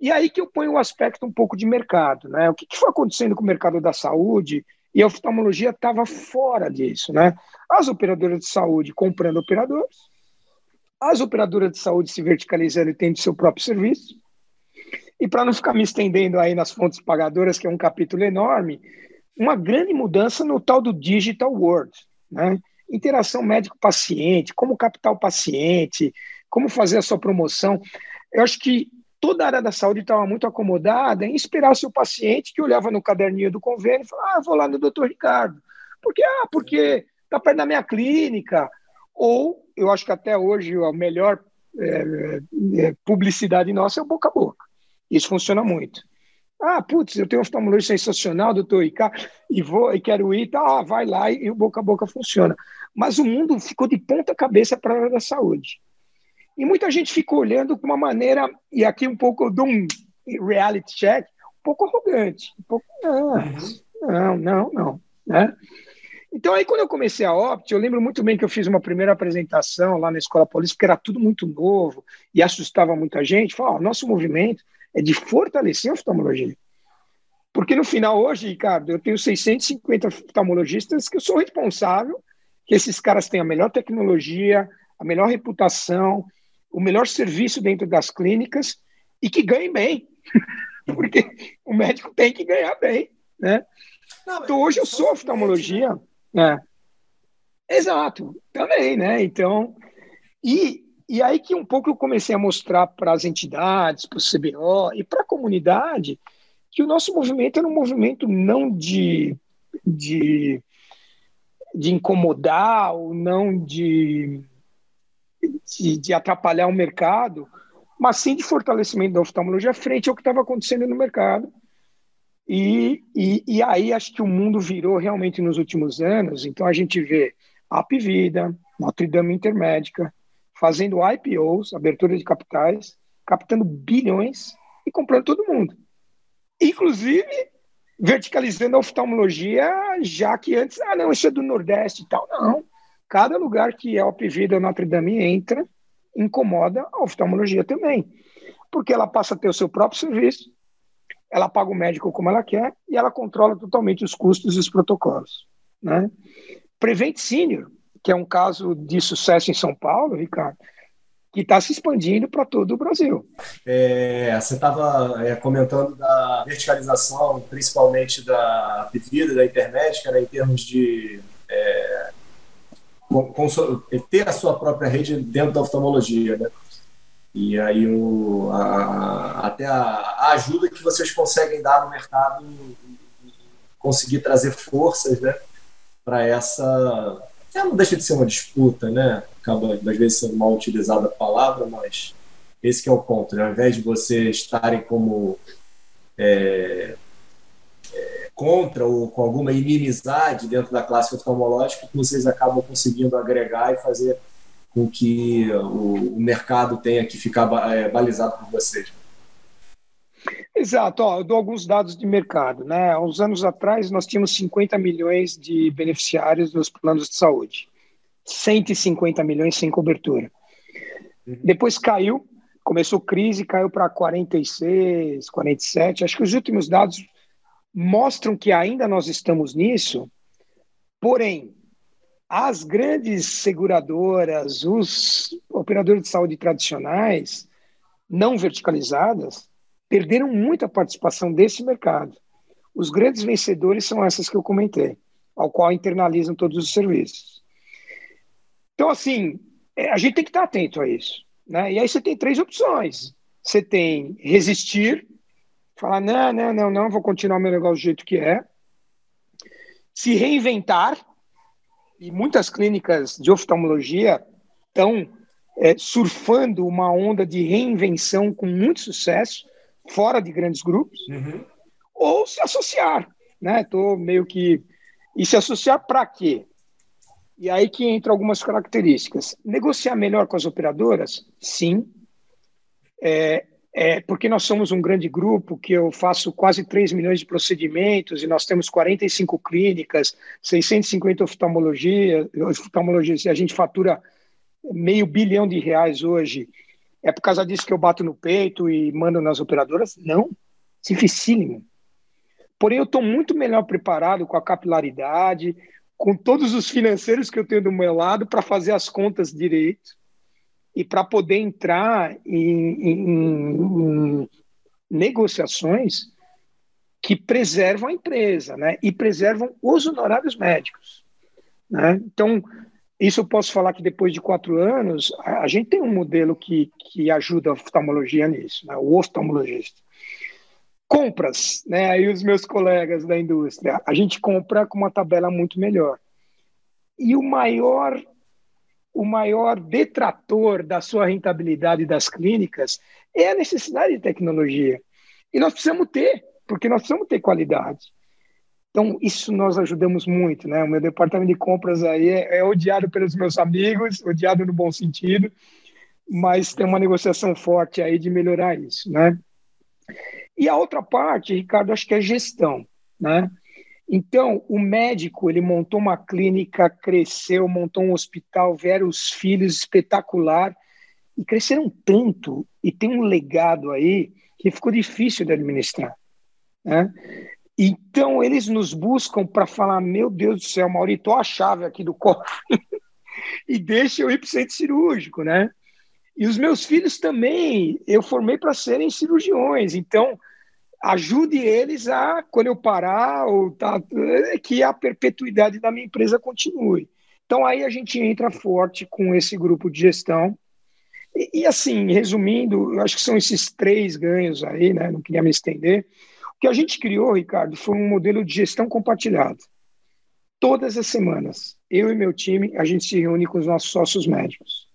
E aí que eu ponho o aspecto um pouco de mercado. Né? O que, que foi acontecendo com o mercado da saúde? E a oftalmologia estava fora disso. Né? As operadoras de saúde comprando operadores, as operadoras de saúde se verticalizando e tendo seu próprio serviço. E para não ficar me estendendo aí nas fontes pagadoras, que é um capítulo enorme, uma grande mudança no tal do digital world, né? Interação médico-paciente, como captar o paciente, como fazer a sua promoção. Eu acho que toda a área da saúde estava muito acomodada em esperar o seu paciente que olhava no caderninho do convênio e falava, ah, vou lá no doutor Ricardo, Porque, ah, porque está perto da minha clínica. Ou, eu acho que até hoje a melhor é, é, publicidade nossa é o boca a boca. Isso funciona muito. Ah, putz, eu tenho um oftalmologista sensacional, doutor Ica, e vou e quero ir, tá, ah, vai lá e, o boca a boca funciona. Mas o mundo ficou de ponta cabeça para a área da saúde. E muita gente ficou olhando com uma maneira, e aqui um pouco de um reality check, um pouco arrogante. Um pouco, não, não, não, não. Né? Então, aí, quando eu comecei a Opt, eu lembro muito bem que eu fiz uma primeira apresentação lá na Escola Paulista, porque era tudo muito novo e assustava muita gente. Falei, oh, nosso movimento é de fortalecer a oftalmologia. Porque no final, hoje, Ricardo, eu tenho 650 oftalmologistas que eu sou responsável, que esses caras têm a melhor tecnologia, a melhor reputação, o melhor serviço dentro das clínicas e que ganhem bem. Porque o médico tem que ganhar bem, né? Não, então, hoje eu sou oftalmologia. Né? Exato, também, né? Então, e, e aí que um pouco eu comecei a mostrar para as entidades, para o CBO e para a comunidade que o nosso movimento era um movimento não de, de, de incomodar ou não de, de, de atrapalhar o mercado, mas sim de fortalecimento da oftalmologia frente ao que estava acontecendo no mercado. E, e, e, aí acho que o mundo virou realmente nos últimos anos. Então a gente vê a Apvida, Notre Dame Intermédica, fazendo IPOs, abertura de capitais, captando bilhões e comprando todo mundo. Inclusive verticalizando a oftalmologia, já que antes, ah, não, isso é do Nordeste e tal. Não. Cada lugar que a Opvida ou Notre Dame entra, incomoda a oftalmologia também. Porque ela passa a ter o seu próprio serviço, ela paga o médico como ela quer e ela controla totalmente os custos e os protocolos. Né? Prevent Senior, que é um caso de sucesso em São Paulo, Ricardo, que está se expandindo para todo o Brasil. É, você estava é, comentando da verticalização, principalmente da Pivida, da internet, era em termos de é, com, com, ter a sua própria rede dentro da oftalmologia, né? E aí o, a, até a, a, ajuda que vocês conseguem dar no mercado conseguir trazer forças, né, para essa é, não deixa de ser uma disputa, né? Acaba às vezes sendo mal utilizada a palavra, mas esse é o ponto, né? Ao invés de vocês estarem como é, é, contra ou com alguma inimizade dentro da classe oftalmológica, vocês acabam conseguindo agregar e fazer com que o, o mercado tenha que ficar é, balizado por vocês. Exato, Ó, eu dou alguns dados de mercado. Né? Há uns anos atrás, nós tínhamos 50 milhões de beneficiários dos planos de saúde, 150 milhões sem cobertura. Uhum. Depois caiu, começou crise, caiu para 46, 47. Acho que os últimos dados mostram que ainda nós estamos nisso, porém, as grandes seguradoras, os operadores de saúde tradicionais, não verticalizadas, perderam muita participação desse mercado. Os grandes vencedores são essas que eu comentei, ao qual internalizam todos os serviços. Então, assim, é, a gente tem que estar atento a isso. Né? E aí você tem três opções. Você tem resistir, falar, não, não, não, não, vou continuar meu negócio do jeito que é. Se reinventar, e muitas clínicas de oftalmologia estão é, surfando uma onda de reinvenção com muito sucesso, fora de grandes grupos, uhum. ou se associar. Né? Tô meio que. E se associar para quê? E aí que entra algumas características. Negociar melhor com as operadoras? Sim. É, é, porque nós somos um grande grupo, que eu faço quase 3 milhões de procedimentos e nós temos 45 clínicas, 650 oftalmologia, oftalmologias, e a gente fatura meio bilhão de reais hoje. É por causa disso que eu bato no peito e mando nas operadoras? Não, dificílimo. Porém, eu estou muito melhor preparado com a capilaridade, com todos os financeiros que eu tenho do meu lado para fazer as contas direito e para poder entrar em, em, em, negociações que preservam a empresa, né? E preservam os honorários médicos, né? Então, isso eu posso falar que depois de quatro anos, a, gente tem um modelo que, que ajuda a oftalmologia nisso, né? o oftalmologista. compras, né? Aí os meus colegas da indústria, a gente compra com uma tabela muito melhor. E o maior o maior detrator da sua rentabilidade das clínicas é a necessidade de tecnologia. E nós precisamos ter, porque nós precisamos ter qualidade. Então, isso nós ajudamos muito, né? O meu departamento de compras aí é, é odiado pelos meus amigos, odiado no bom sentido, mas tem uma negociação forte aí de melhorar isso, né? E a outra parte, Ricardo, acho que é gestão, né? Então, o médico, ele montou uma clínica, cresceu, montou um hospital, vieram os filhos, espetacular, e cresceram tanto, e tem um legado aí que ficou difícil de administrar. Né? Então, eles nos buscam para falar, meu Deus do céu, Maurito, a chave aqui do cofre e deixa eu ir para o centro cirúrgico, né? E os meus filhos também, eu formei para serem cirurgiões, então ajude eles a, quando eu parar, ou tá, que a perpetuidade da minha empresa continue. Então aí a gente entra forte com esse grupo de gestão. E, e assim, resumindo, eu acho que são esses três ganhos aí, né? Não queria me estender. Que a gente criou, Ricardo, foi um modelo de gestão compartilhado. Todas as semanas, eu e meu time, a gente se reúne com os nossos sócios médicos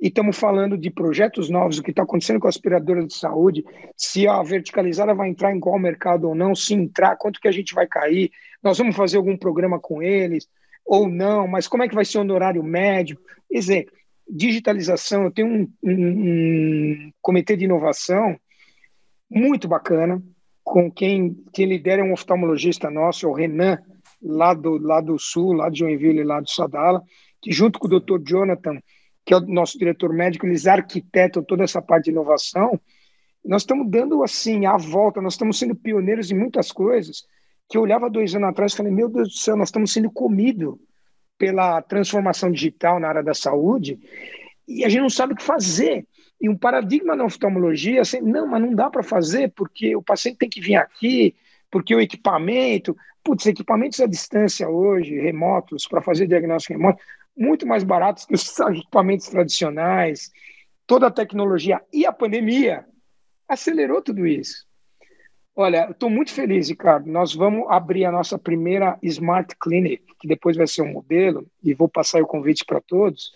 e estamos falando de projetos novos, o que está acontecendo com a aspiradora de saúde, se a verticalizada vai entrar em qual mercado ou não, se entrar, quanto que a gente vai cair, nós vamos fazer algum programa com eles ou não, mas como é que vai ser o honorário médio? Dizer, digitalização, eu tenho um, um, um comitê de inovação muito bacana, com quem, quem lidera é um oftalmologista nosso, o Renan, lá do, lá do Sul, lá de Joinville, lá do Sadala, que junto com o Dr. Jonathan, que é o nosso diretor médico, eles arquitetam toda essa parte de inovação. Nós estamos dando assim a volta, nós estamos sendo pioneiros em muitas coisas que eu olhava dois anos atrás e falei, meu Deus do céu, nós estamos sendo comidos pela transformação digital na área da saúde e a gente não sabe o que fazer. E um paradigma na oftalmologia, assim, não, mas não dá para fazer porque o paciente tem que vir aqui, porque o equipamento, putz, equipamentos à distância hoje, remotos, para fazer diagnóstico remoto, muito mais baratos que os equipamentos tradicionais, toda a tecnologia e a pandemia acelerou tudo isso. Olha, estou muito feliz, Ricardo. Nós vamos abrir a nossa primeira Smart Clinic, que depois vai ser um modelo, e vou passar o convite para todos,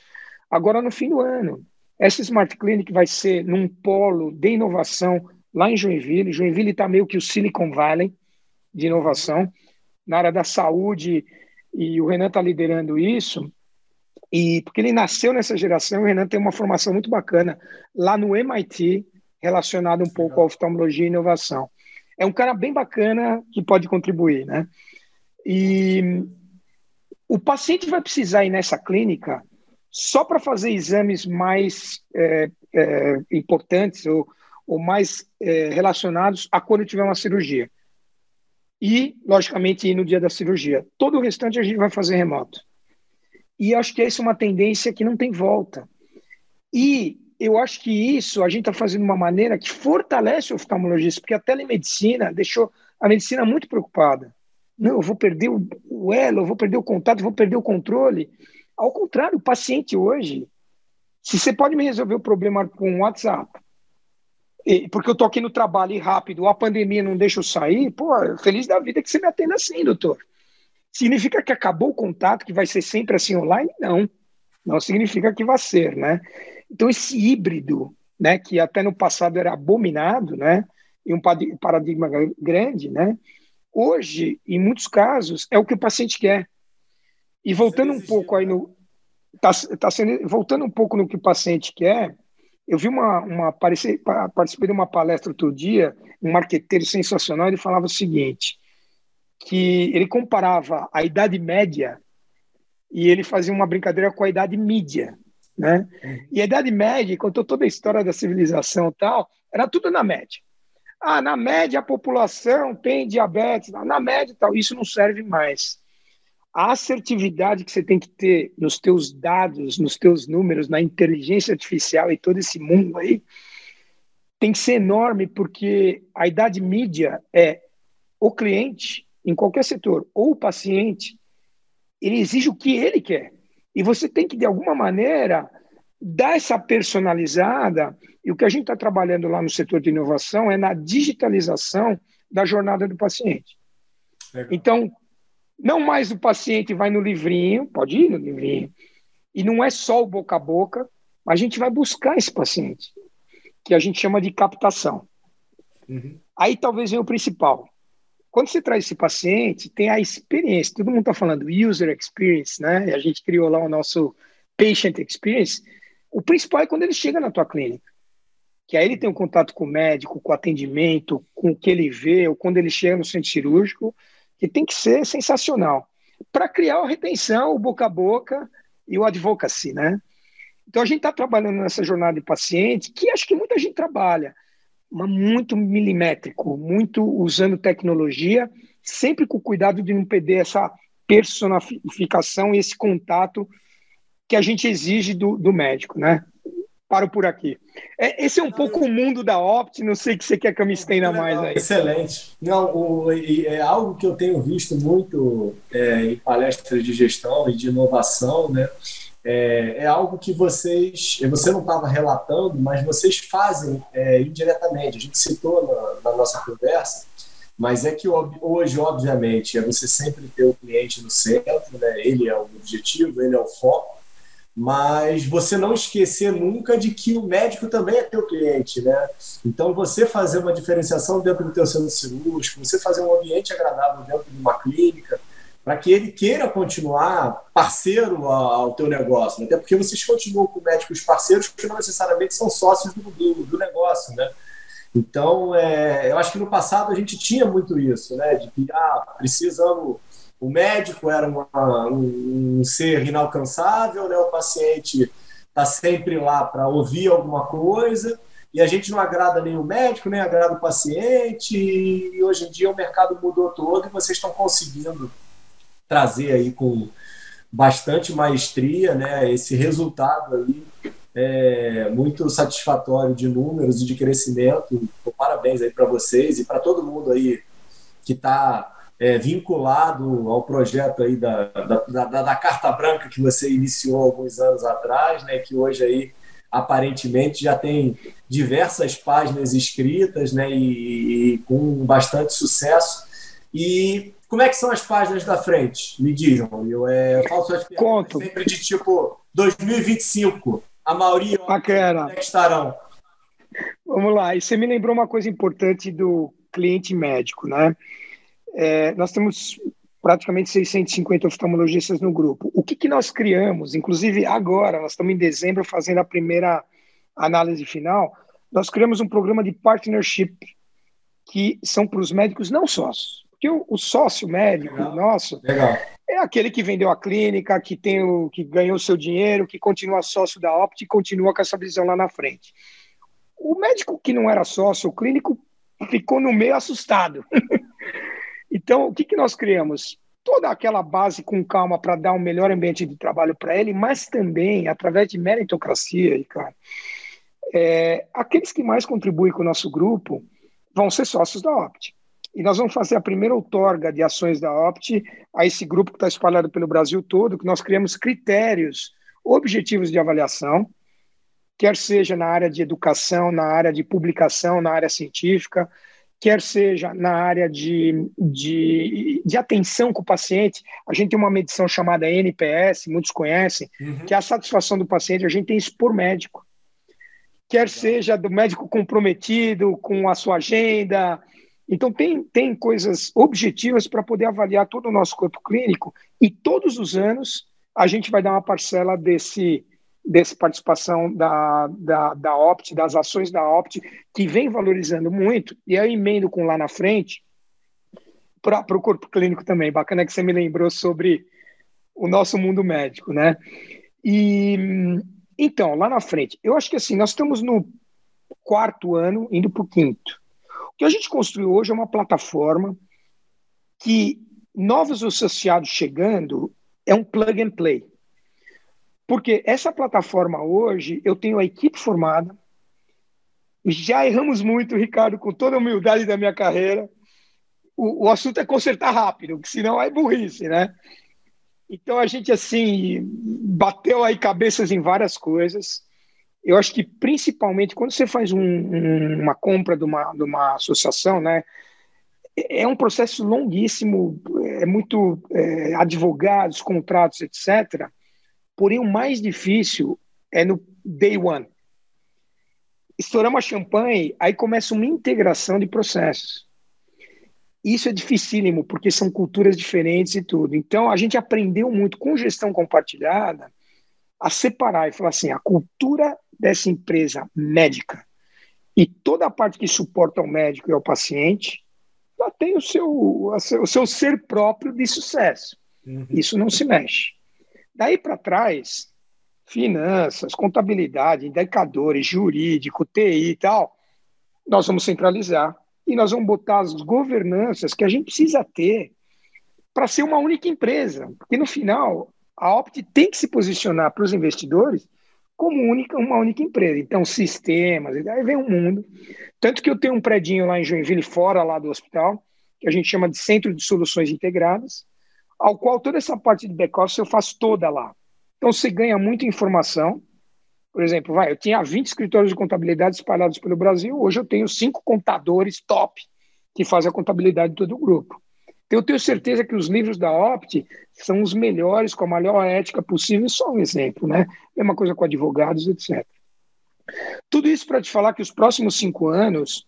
agora no fim do ano. Essa Smart Clinic vai ser num polo de inovação lá em Joinville. Joinville está meio que o Silicon Valley de inovação, na área da saúde, e o Renan está liderando isso. E porque ele nasceu nessa geração, o Renan tem uma formação muito bacana lá no MIT, relacionado um pouco à oftalmologia e inovação. É um cara bem bacana que pode contribuir, né? E o paciente vai precisar ir nessa clínica só para fazer exames mais é, é, importantes ou, ou mais é, relacionados a quando tiver uma cirurgia. E, logicamente, ir no dia da cirurgia. Todo o restante a gente vai fazer remoto. E acho que essa é uma tendência que não tem volta. E eu acho que isso a gente está fazendo de uma maneira que fortalece o oftalmologista, porque a telemedicina deixou a medicina muito preocupada. Não, eu vou perder o, elo, eu vou perder o contato, eu vou perder o controle. Ao contrário, o paciente hoje, se você pode me resolver o problema com o WhatsApp, porque eu estou aqui no trabalho e rápido, a pandemia não deixa eu sair, pô, feliz da vida que você me atenda assim, doutor. Significa que acabou o contato, que vai ser sempre assim online? Não. Não significa que vai ser, né? Então, esse híbrido, né, que até no passado era abominado, né, e um paradigma grande, né, hoje, em muitos casos, é o que o paciente quer. E voltando um pouco aí no. Tá, tá sendo, voltando um pouco no que o paciente quer, eu vi uma, uma participei, participei de uma palestra outro dia, um marqueteiro sensacional, ele falava o seguinte: que ele comparava a idade média e ele fazia uma brincadeira com a idade mídia, né? E a idade média, contou toda a história da civilização e tal, era tudo na média. Ah, na média a população tem diabetes, na média tal, isso não serve mais. A assertividade que você tem que ter nos teus dados, nos teus números, na inteligência artificial e todo esse mundo aí, tem que ser enorme, porque a idade mídia é o cliente em qualquer setor, ou o paciente, ele exige o que ele quer. E você tem que, de alguma maneira, dar essa personalizada, e o que a gente está trabalhando lá no setor de inovação é na digitalização da jornada do paciente. Legal. Então, não mais o paciente vai no livrinho, pode ir no livrinho, e não é só o boca a boca, a gente vai buscar esse paciente, que a gente chama de captação. Uhum. Aí talvez venha o principal. Quando você traz esse paciente, tem a experiência. Todo mundo está falando user experience, né? E a gente criou lá o nosso patient experience. O principal é quando ele chega na tua clínica. Que aí ele tem um contato com o médico, com o atendimento, com o que ele vê, ou quando ele chega no centro cirúrgico, que tem que ser sensacional. Para criar a retenção, o boca a boca e o advocacy, né? Então a gente está trabalhando nessa jornada de paciente, que acho que muita gente trabalha mas muito milimétrico, muito usando tecnologia, sempre com cuidado de não perder essa personificação e esse contato que a gente exige do, do médico, né? Paro por aqui. É, esse é um pouco o mundo da Opt, não sei que você quer que eu me estenda mais aí. Excelente. Não, o, é algo que eu tenho visto muito é, em palestras de gestão e de inovação, né? é, é algo que vocês, você não estava relatando, mas vocês fazem é, indiretamente. A gente citou na, na, nossa conversa, mas é que hoje, obviamente, é você sempre ter o cliente no centro, né? ele é o objetivo, ele é o foco, mas você não esquecer nunca de que o médico também é teu cliente, né? Então você fazer uma diferenciação dentro do teu centro cirúrgico, você fazer um ambiente agradável dentro de uma clínica, para que ele queira continuar parceiro ao teu negócio, né? até porque vocês continuam com médicos parceiros que não necessariamente são sócios do, do, do negócio, né? Então, é, eu acho que no passado a gente tinha muito isso, né? De que ah, precisamos. O médico era uma, um, um, ser inalcançável, né? O paciente está sempre lá para ouvir alguma coisa e a gente não agrada nem o médico, nem agrada o paciente. E hoje em dia o mercado mudou todo e vocês estão conseguindo trazer aí com bastante maestria, né, esse resultado aí é, muito satisfatório de números e de crescimento. Parabéns aí para vocês e para todo mundo aí que está é, vinculado ao projeto aí da, da, da, da, Carta Branca que você iniciou alguns anos atrás, né, que hoje aí aparentemente já tem diversas páginas escritas né, e, e com bastante sucesso. E como é que são as páginas da frente? Me digam. Eu, é, eu faço as Conto. sempre de tipo 2025. A maioria Bacana. é que estarão. Vamos lá. E você me lembrou uma coisa importante do cliente médico, né? É, nós temos praticamente 650 oftalmologistas no grupo. O que, que nós criamos? Inclusive agora, nós estamos em dezembro fazendo a primeira análise final. Nós criamos um programa de partnership que são para os médicos não sócios. Porque o, o sócio médico Legal. nosso Legal. é aquele que vendeu a clínica, que tem o que ganhou seu dinheiro, que continua sócio da Opt e continua com essa visão lá na frente. O médico que não era sócio, o clínico, ficou no meio assustado. então, o que, que nós criamos? Toda aquela base com calma para dar um melhor ambiente de trabalho para ele, mas também através de meritocracia, cara. É, aqueles que mais contribuem com o nosso grupo vão ser sócios da Opt. E nós vamos fazer a primeira outorga de ações da Opt a esse grupo que está espalhado pelo Brasil todo, que nós criamos critérios objetivos de avaliação, quer seja na área de educação, na área de publicação, na área científica, quer seja na área de, de, de atenção com o paciente. A gente tem uma medição chamada NPS, muitos conhecem, uhum. que é a satisfação do paciente, a gente tem isso por médico. Quer seja do médico comprometido com a sua agenda, então, tem, tem coisas objetivas para poder avaliar todo o nosso corpo clínico e todos os anos a gente vai dar uma parcela desse dessa participação da, da, da Opt, das ações da Opt, que vem valorizando muito, e aí emendo com lá na frente para o corpo clínico também. Bacana que você me lembrou sobre o nosso mundo médico, né? E então, lá na frente, eu acho que assim, nós estamos no quarto ano, indo para o quinto. O que a gente construiu hoje é uma plataforma que novos associados chegando é um plug and play. Porque essa plataforma hoje, eu tenho a equipe formada, já erramos muito, Ricardo, com toda a humildade da minha carreira. O, o assunto é consertar rápido, que senão é burrice, né? Então a gente, assim, bateu aí cabeças em várias coisas. eu acho que principalmente quando você faz um, um, uma compra de uma, de uma associação, né, é um processo longuíssimo, é muito é, advogados, contratos, etc. Porém, o mais difícil é no day one. Estouramos a champanhe, aí começa uma integração de processos. Isso é dificílimo, porque são culturas diferentes e tudo. Então, a gente aprendeu muito com gestão compartilhada a separar e falar assim: a cultura dessa empresa médica e toda a parte que suporta o médico e ao paciente, ela tem o seu, o seu ser próprio de sucesso. Uhum. Isso não se mexe. Daí para trás, finanças, contabilidade, indicadores, jurídico, TI e tal, nós vamos centralizar e nós vamos botar as governanças que a gente precisa ter para ser uma única empresa. Porque no final, a Opt tem que se posicionar para os investidores como única, uma única empresa. Então, sistemas, aí vem um mundo. Tanto que eu tenho um predinho lá em Joinville, fora lá do hospital, que a gente chama de Centro de Soluções Integradas, ao qual toda essa parte de back-office eu faço toda lá. Então, você ganha muita informação. Por exemplo, vai, eu tinha 20 escritórios de contabilidade espalhados pelo Brasil, hoje eu tenho cinco contadores top que fazem a contabilidade de todo o grupo. Eu tenho certeza que os livros da Opt são os melhores, com a maior ética possível, só um exemplo, né? Mesma coisa com advogados, etc. Tudo isso para te falar que os próximos cinco anos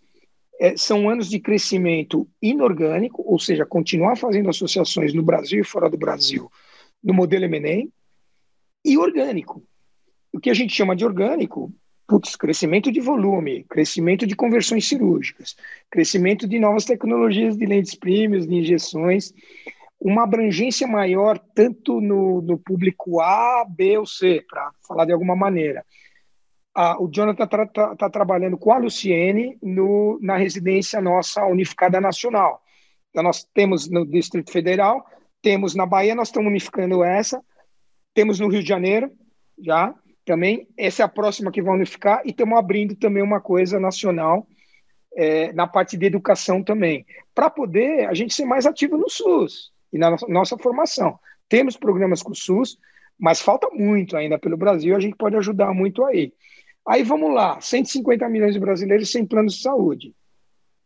é, são anos de crescimento inorgânico, ou seja, continuar fazendo associações no Brasil e fora do Brasil, no modelo M&A, e orgânico. O que a gente chama de orgânico putz, crescimento de volume, crescimento de conversões cirúrgicas, crescimento de novas tecnologias de lentes premiums, de injeções, uma abrangência maior tanto no, no público A, B ou C, para falar de alguma maneira. Ah, o Jonathan está tá, tá trabalhando com a Luciene no, na residência nossa unificada nacional. Então, nós temos no Distrito Federal, temos na Bahia, nós estamos unificando essa, temos no Rio de Janeiro, já, também. Essa é a próxima que vai unificar e estamos abrindo também uma coisa nacional é, na parte de educação também, para poder a gente ser mais ativo no SUS e na nossa, nossa formação. Temos programas com o SUS, mas falta muito ainda pelo Brasil, a gente pode ajudar muito aí. Aí vamos lá, 150 milhões de brasileiros sem plano de saúde.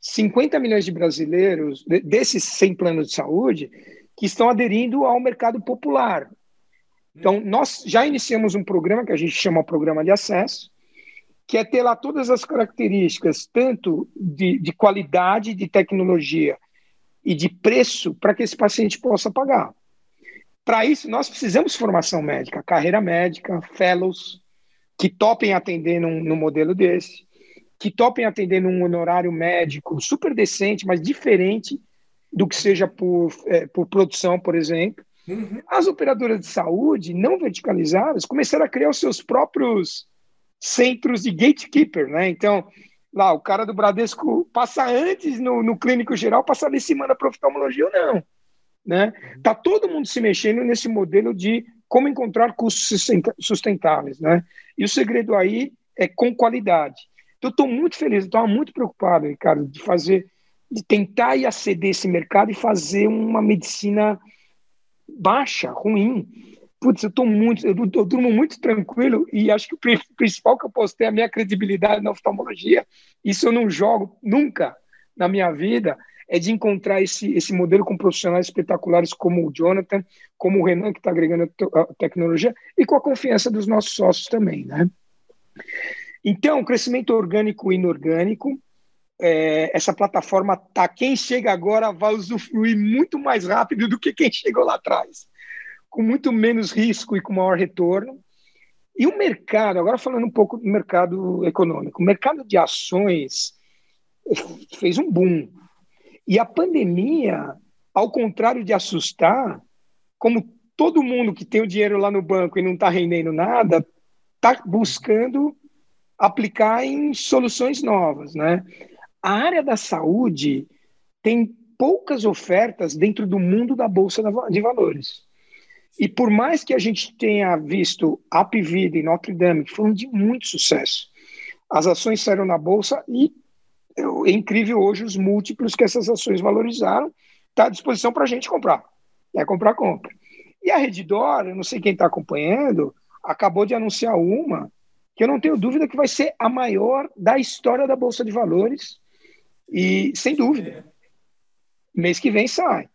50 milhões de brasileiros, desses sem plano de saúde, que estão aderindo ao mercado popular, então, nós já iniciamos um programa que a gente chama Programa de Acesso, que é ter lá todas as características, tanto de, de qualidade, de tecnologia e de preço, para que esse paciente possa pagar. Para isso, nós precisamos de formação médica, carreira médica, fellows, que topem atender num, num modelo desse, que topem atender num honorário médico super decente, mas diferente do que seja por, é, por produção, por exemplo, Uhum. As operadoras de saúde não verticalizadas começaram a criar os seus próprios centros de gatekeeper, né? Então, lá, o cara do Bradesco passa antes no, no clínico geral, passa ali semana para oftalmologia ou não, né? Uhum. Tá todo mundo se mexendo nesse modelo de como encontrar custos sustentáveis, né? E o segredo aí é com qualidade. Então, estou muito feliz, estou muito preocupado, Ricardo, de fazer, de tentar ir aceder esse mercado e fazer uma medicina baixa, ruim. Putz, eu tô muito, eu, eu durmo muito tranquilo e acho que o principal que eu posso ter é a minha credibilidade na oftalmologia. Isso eu não jogo nunca na minha vida é de encontrar esse, esse modelo com profissionais espetaculares como o Jonathan, como o Renan, que está agregando a tecnologia, e com a confiança dos nossos sócios também. Né? Então, crescimento orgânico e inorgânico, é, essa plataforma tá. Quem chega agora vai usufruir muito mais rápido do que quem chegou lá atrás, com muito menos risco e com maior retorno. E o mercado, agora falando um pouco do mercado econômico, o mercado de ações fez um boom. E a pandemia, ao contrário de assustar, como todo mundo que tem o dinheiro lá no banco e não está rendendo nada, está buscando aplicar em soluções novas, né? A área da saúde tem poucas ofertas dentro do mundo da bolsa de valores. E por mais que a gente tenha visto Apvida e Notre Dame, que foram de muito sucesso, as ações saíram na bolsa e é incrível hoje os múltiplos que essas ações valorizaram. Está à disposição para a gente comprar. É comprar, compra. E a Redditor, eu não sei quem está acompanhando, acabou de anunciar uma que eu não tenho dúvida que vai ser a maior da história da Bolsa de Valores, e sem dúvida, mês que vem sai.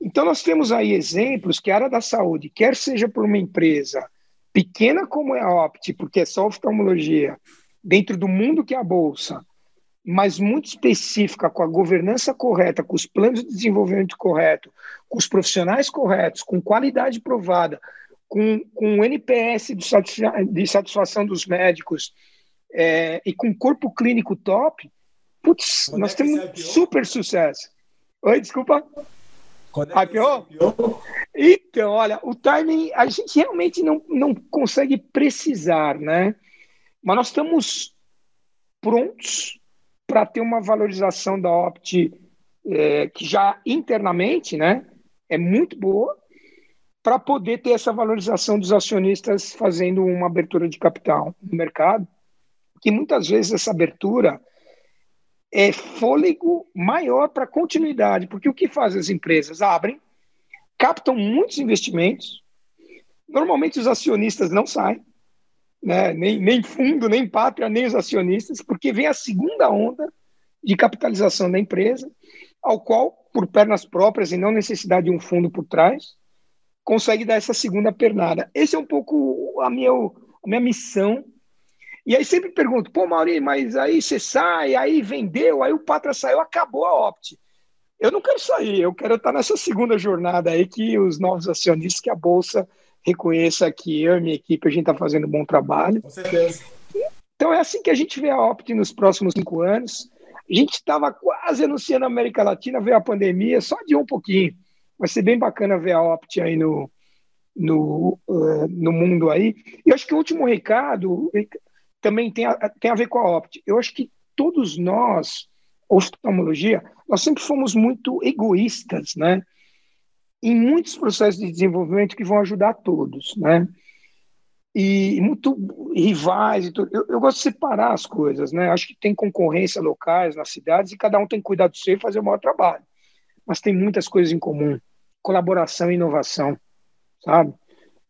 Então, nós temos aí exemplos que a área da saúde, quer seja por uma empresa pequena como é a Opt, porque é só oftalmologia, dentro do mundo que é a Bolsa, mas muito específica, com a governança correta, com os planos de desenvolvimento correto, com os profissionais corretos, com qualidade provada, com, com o NPS de, satisfa de satisfação dos médicos é, e com corpo clínico top, putz, Quando nós é temos super sucesso. Oi, desculpa. Quando é IPO? Então, olha, o timing a gente realmente não, não consegue precisar, né? Mas nós estamos prontos para ter uma valorização da Opt é, que já internamente né, é muito boa, para poder ter essa valorização dos acionistas fazendo uma abertura de capital no mercado, que muitas vezes essa abertura é fôlego maior para continuidade, porque o que fazem as empresas? Abrem, captam muitos investimentos, normalmente os acionistas não saem, né? nem, nem fundo, nem pátria, nem os acionistas, porque vem a segunda onda de capitalização da empresa, ao qual, por pernas próprias e não necessidade de um fundo por trás, consegue dar essa segunda pernada. Esse é um pouco a minha, a minha missão. E aí sempre pergunto, pô, Mauri, mas aí você sai, aí vendeu, aí o Pátria saiu, acabou a Opt. Eu não quero sair, eu quero estar nessa segunda jornada aí que os novos acionistas, que a Bolsa reconheça que eu e minha equipe, a gente está fazendo um bom trabalho. Com certeza. Então é assim que a gente vê a Opt nos próximos cinco anos. A gente estava quase anunciando a América Latina, veio a pandemia, só adiou um pouquinho. Vai ser bem bacana ver a Opt aí no, no, uh, no mundo aí. E acho que o último recado também tem a, tem a ver com a Opt. Eu acho que todos nós, oftalmologia, nós sempre fomos muito egoístas, né? Em muitos processos de desenvolvimento que vão ajudar todos, né? E muito rivais e tudo. Eu, eu, gosto de separar as coisas, né? Acho que tem concorrência locais nas cidades e cada um tem que cuidar do seu e fazer o maior trabalho. Mas tem muitas coisas em comum, colaboração e inovação, sabe?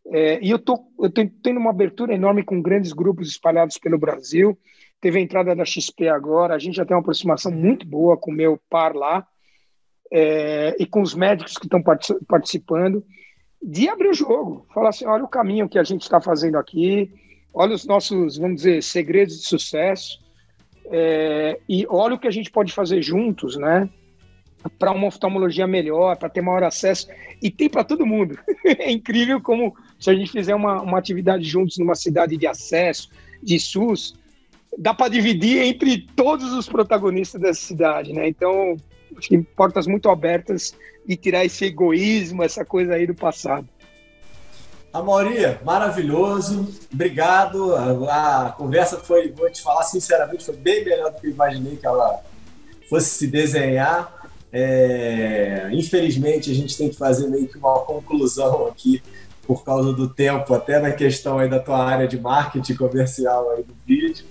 É, e eu tô, eu tô tendo uma abertura enorme com grandes grupos espalhados pelo Brasil. Teve a entrada da XP agora, a gente já tem uma aproximação muito boa com o meu par lá, é, e com os médicos que estão participando, de abrir o jogo, falar assim, olha o caminho que a gente está fazendo aqui, olha os nossos, vamos dizer, segredos de sucesso, é, e olha o que a gente pode fazer juntos, né? Para uma oftalmologia melhor, para ter maior acesso, e tem para todo mundo. é incrível como, se a gente fizer uma, uma atividade juntos numa cidade de acesso, de SUS, dá para dividir entre todos os protagonistas dessa cidade, né? Então, acho que portas muito abertas e tirar esse egoísmo, essa coisa aí do passado. Amoria, maravilhoso, obrigado. A, a, conversa foi, vou te falar sinceramente, foi bem melhor do que eu imaginei que ela fosse se desenhar. É, infelizmente, a gente tem que fazer meio que uma conclusão aqui por causa do tempo, até na questão aí da tua área de marketing comercial aí do vídeo.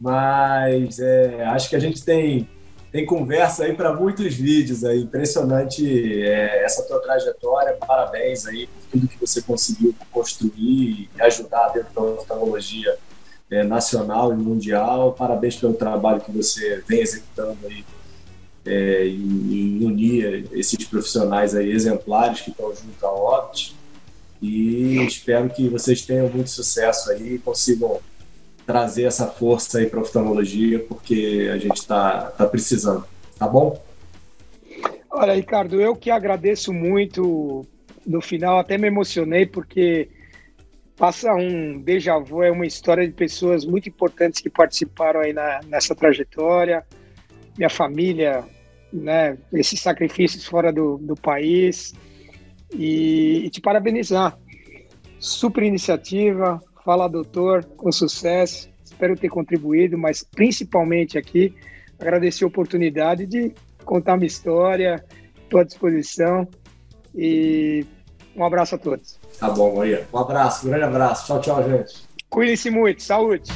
Mas é, acho que a gente tem tem conversa aí para muitos vídeos aí. Impressionante é, essa tua trajetória. Parabéns aí por tudo que você conseguiu construir e ajudar dentro da oftalmologia é, nacional e mundial. Parabéns pelo trabalho que você vem executando aí é, em, unir esses profissionais aí exemplares que estão junto à Opt. E espero que vocês tenham muito sucesso aí e consigam trazer essa força aí para a oftalmologia, porque a gente está tá precisando. Tá bom? Olha, Ricardo, eu que agradeço muito. No final, até me emocionei, porque passa um déjà vu, é uma história de pessoas muito importantes que participaram aí na, nessa trajetória. Minha família, né, esses sacrifícios fora do, do país. E, e te parabenizar. Super iniciativa, Fala, doutor, com sucesso. Espero ter contribuído, mas principalmente aqui agradecer a oportunidade de contar minha história, estou à disposição e um abraço a todos. Tá bom, Maria. Um abraço, um grande abraço. Tchau, tchau, gente. Cuide-se muito. Saúde.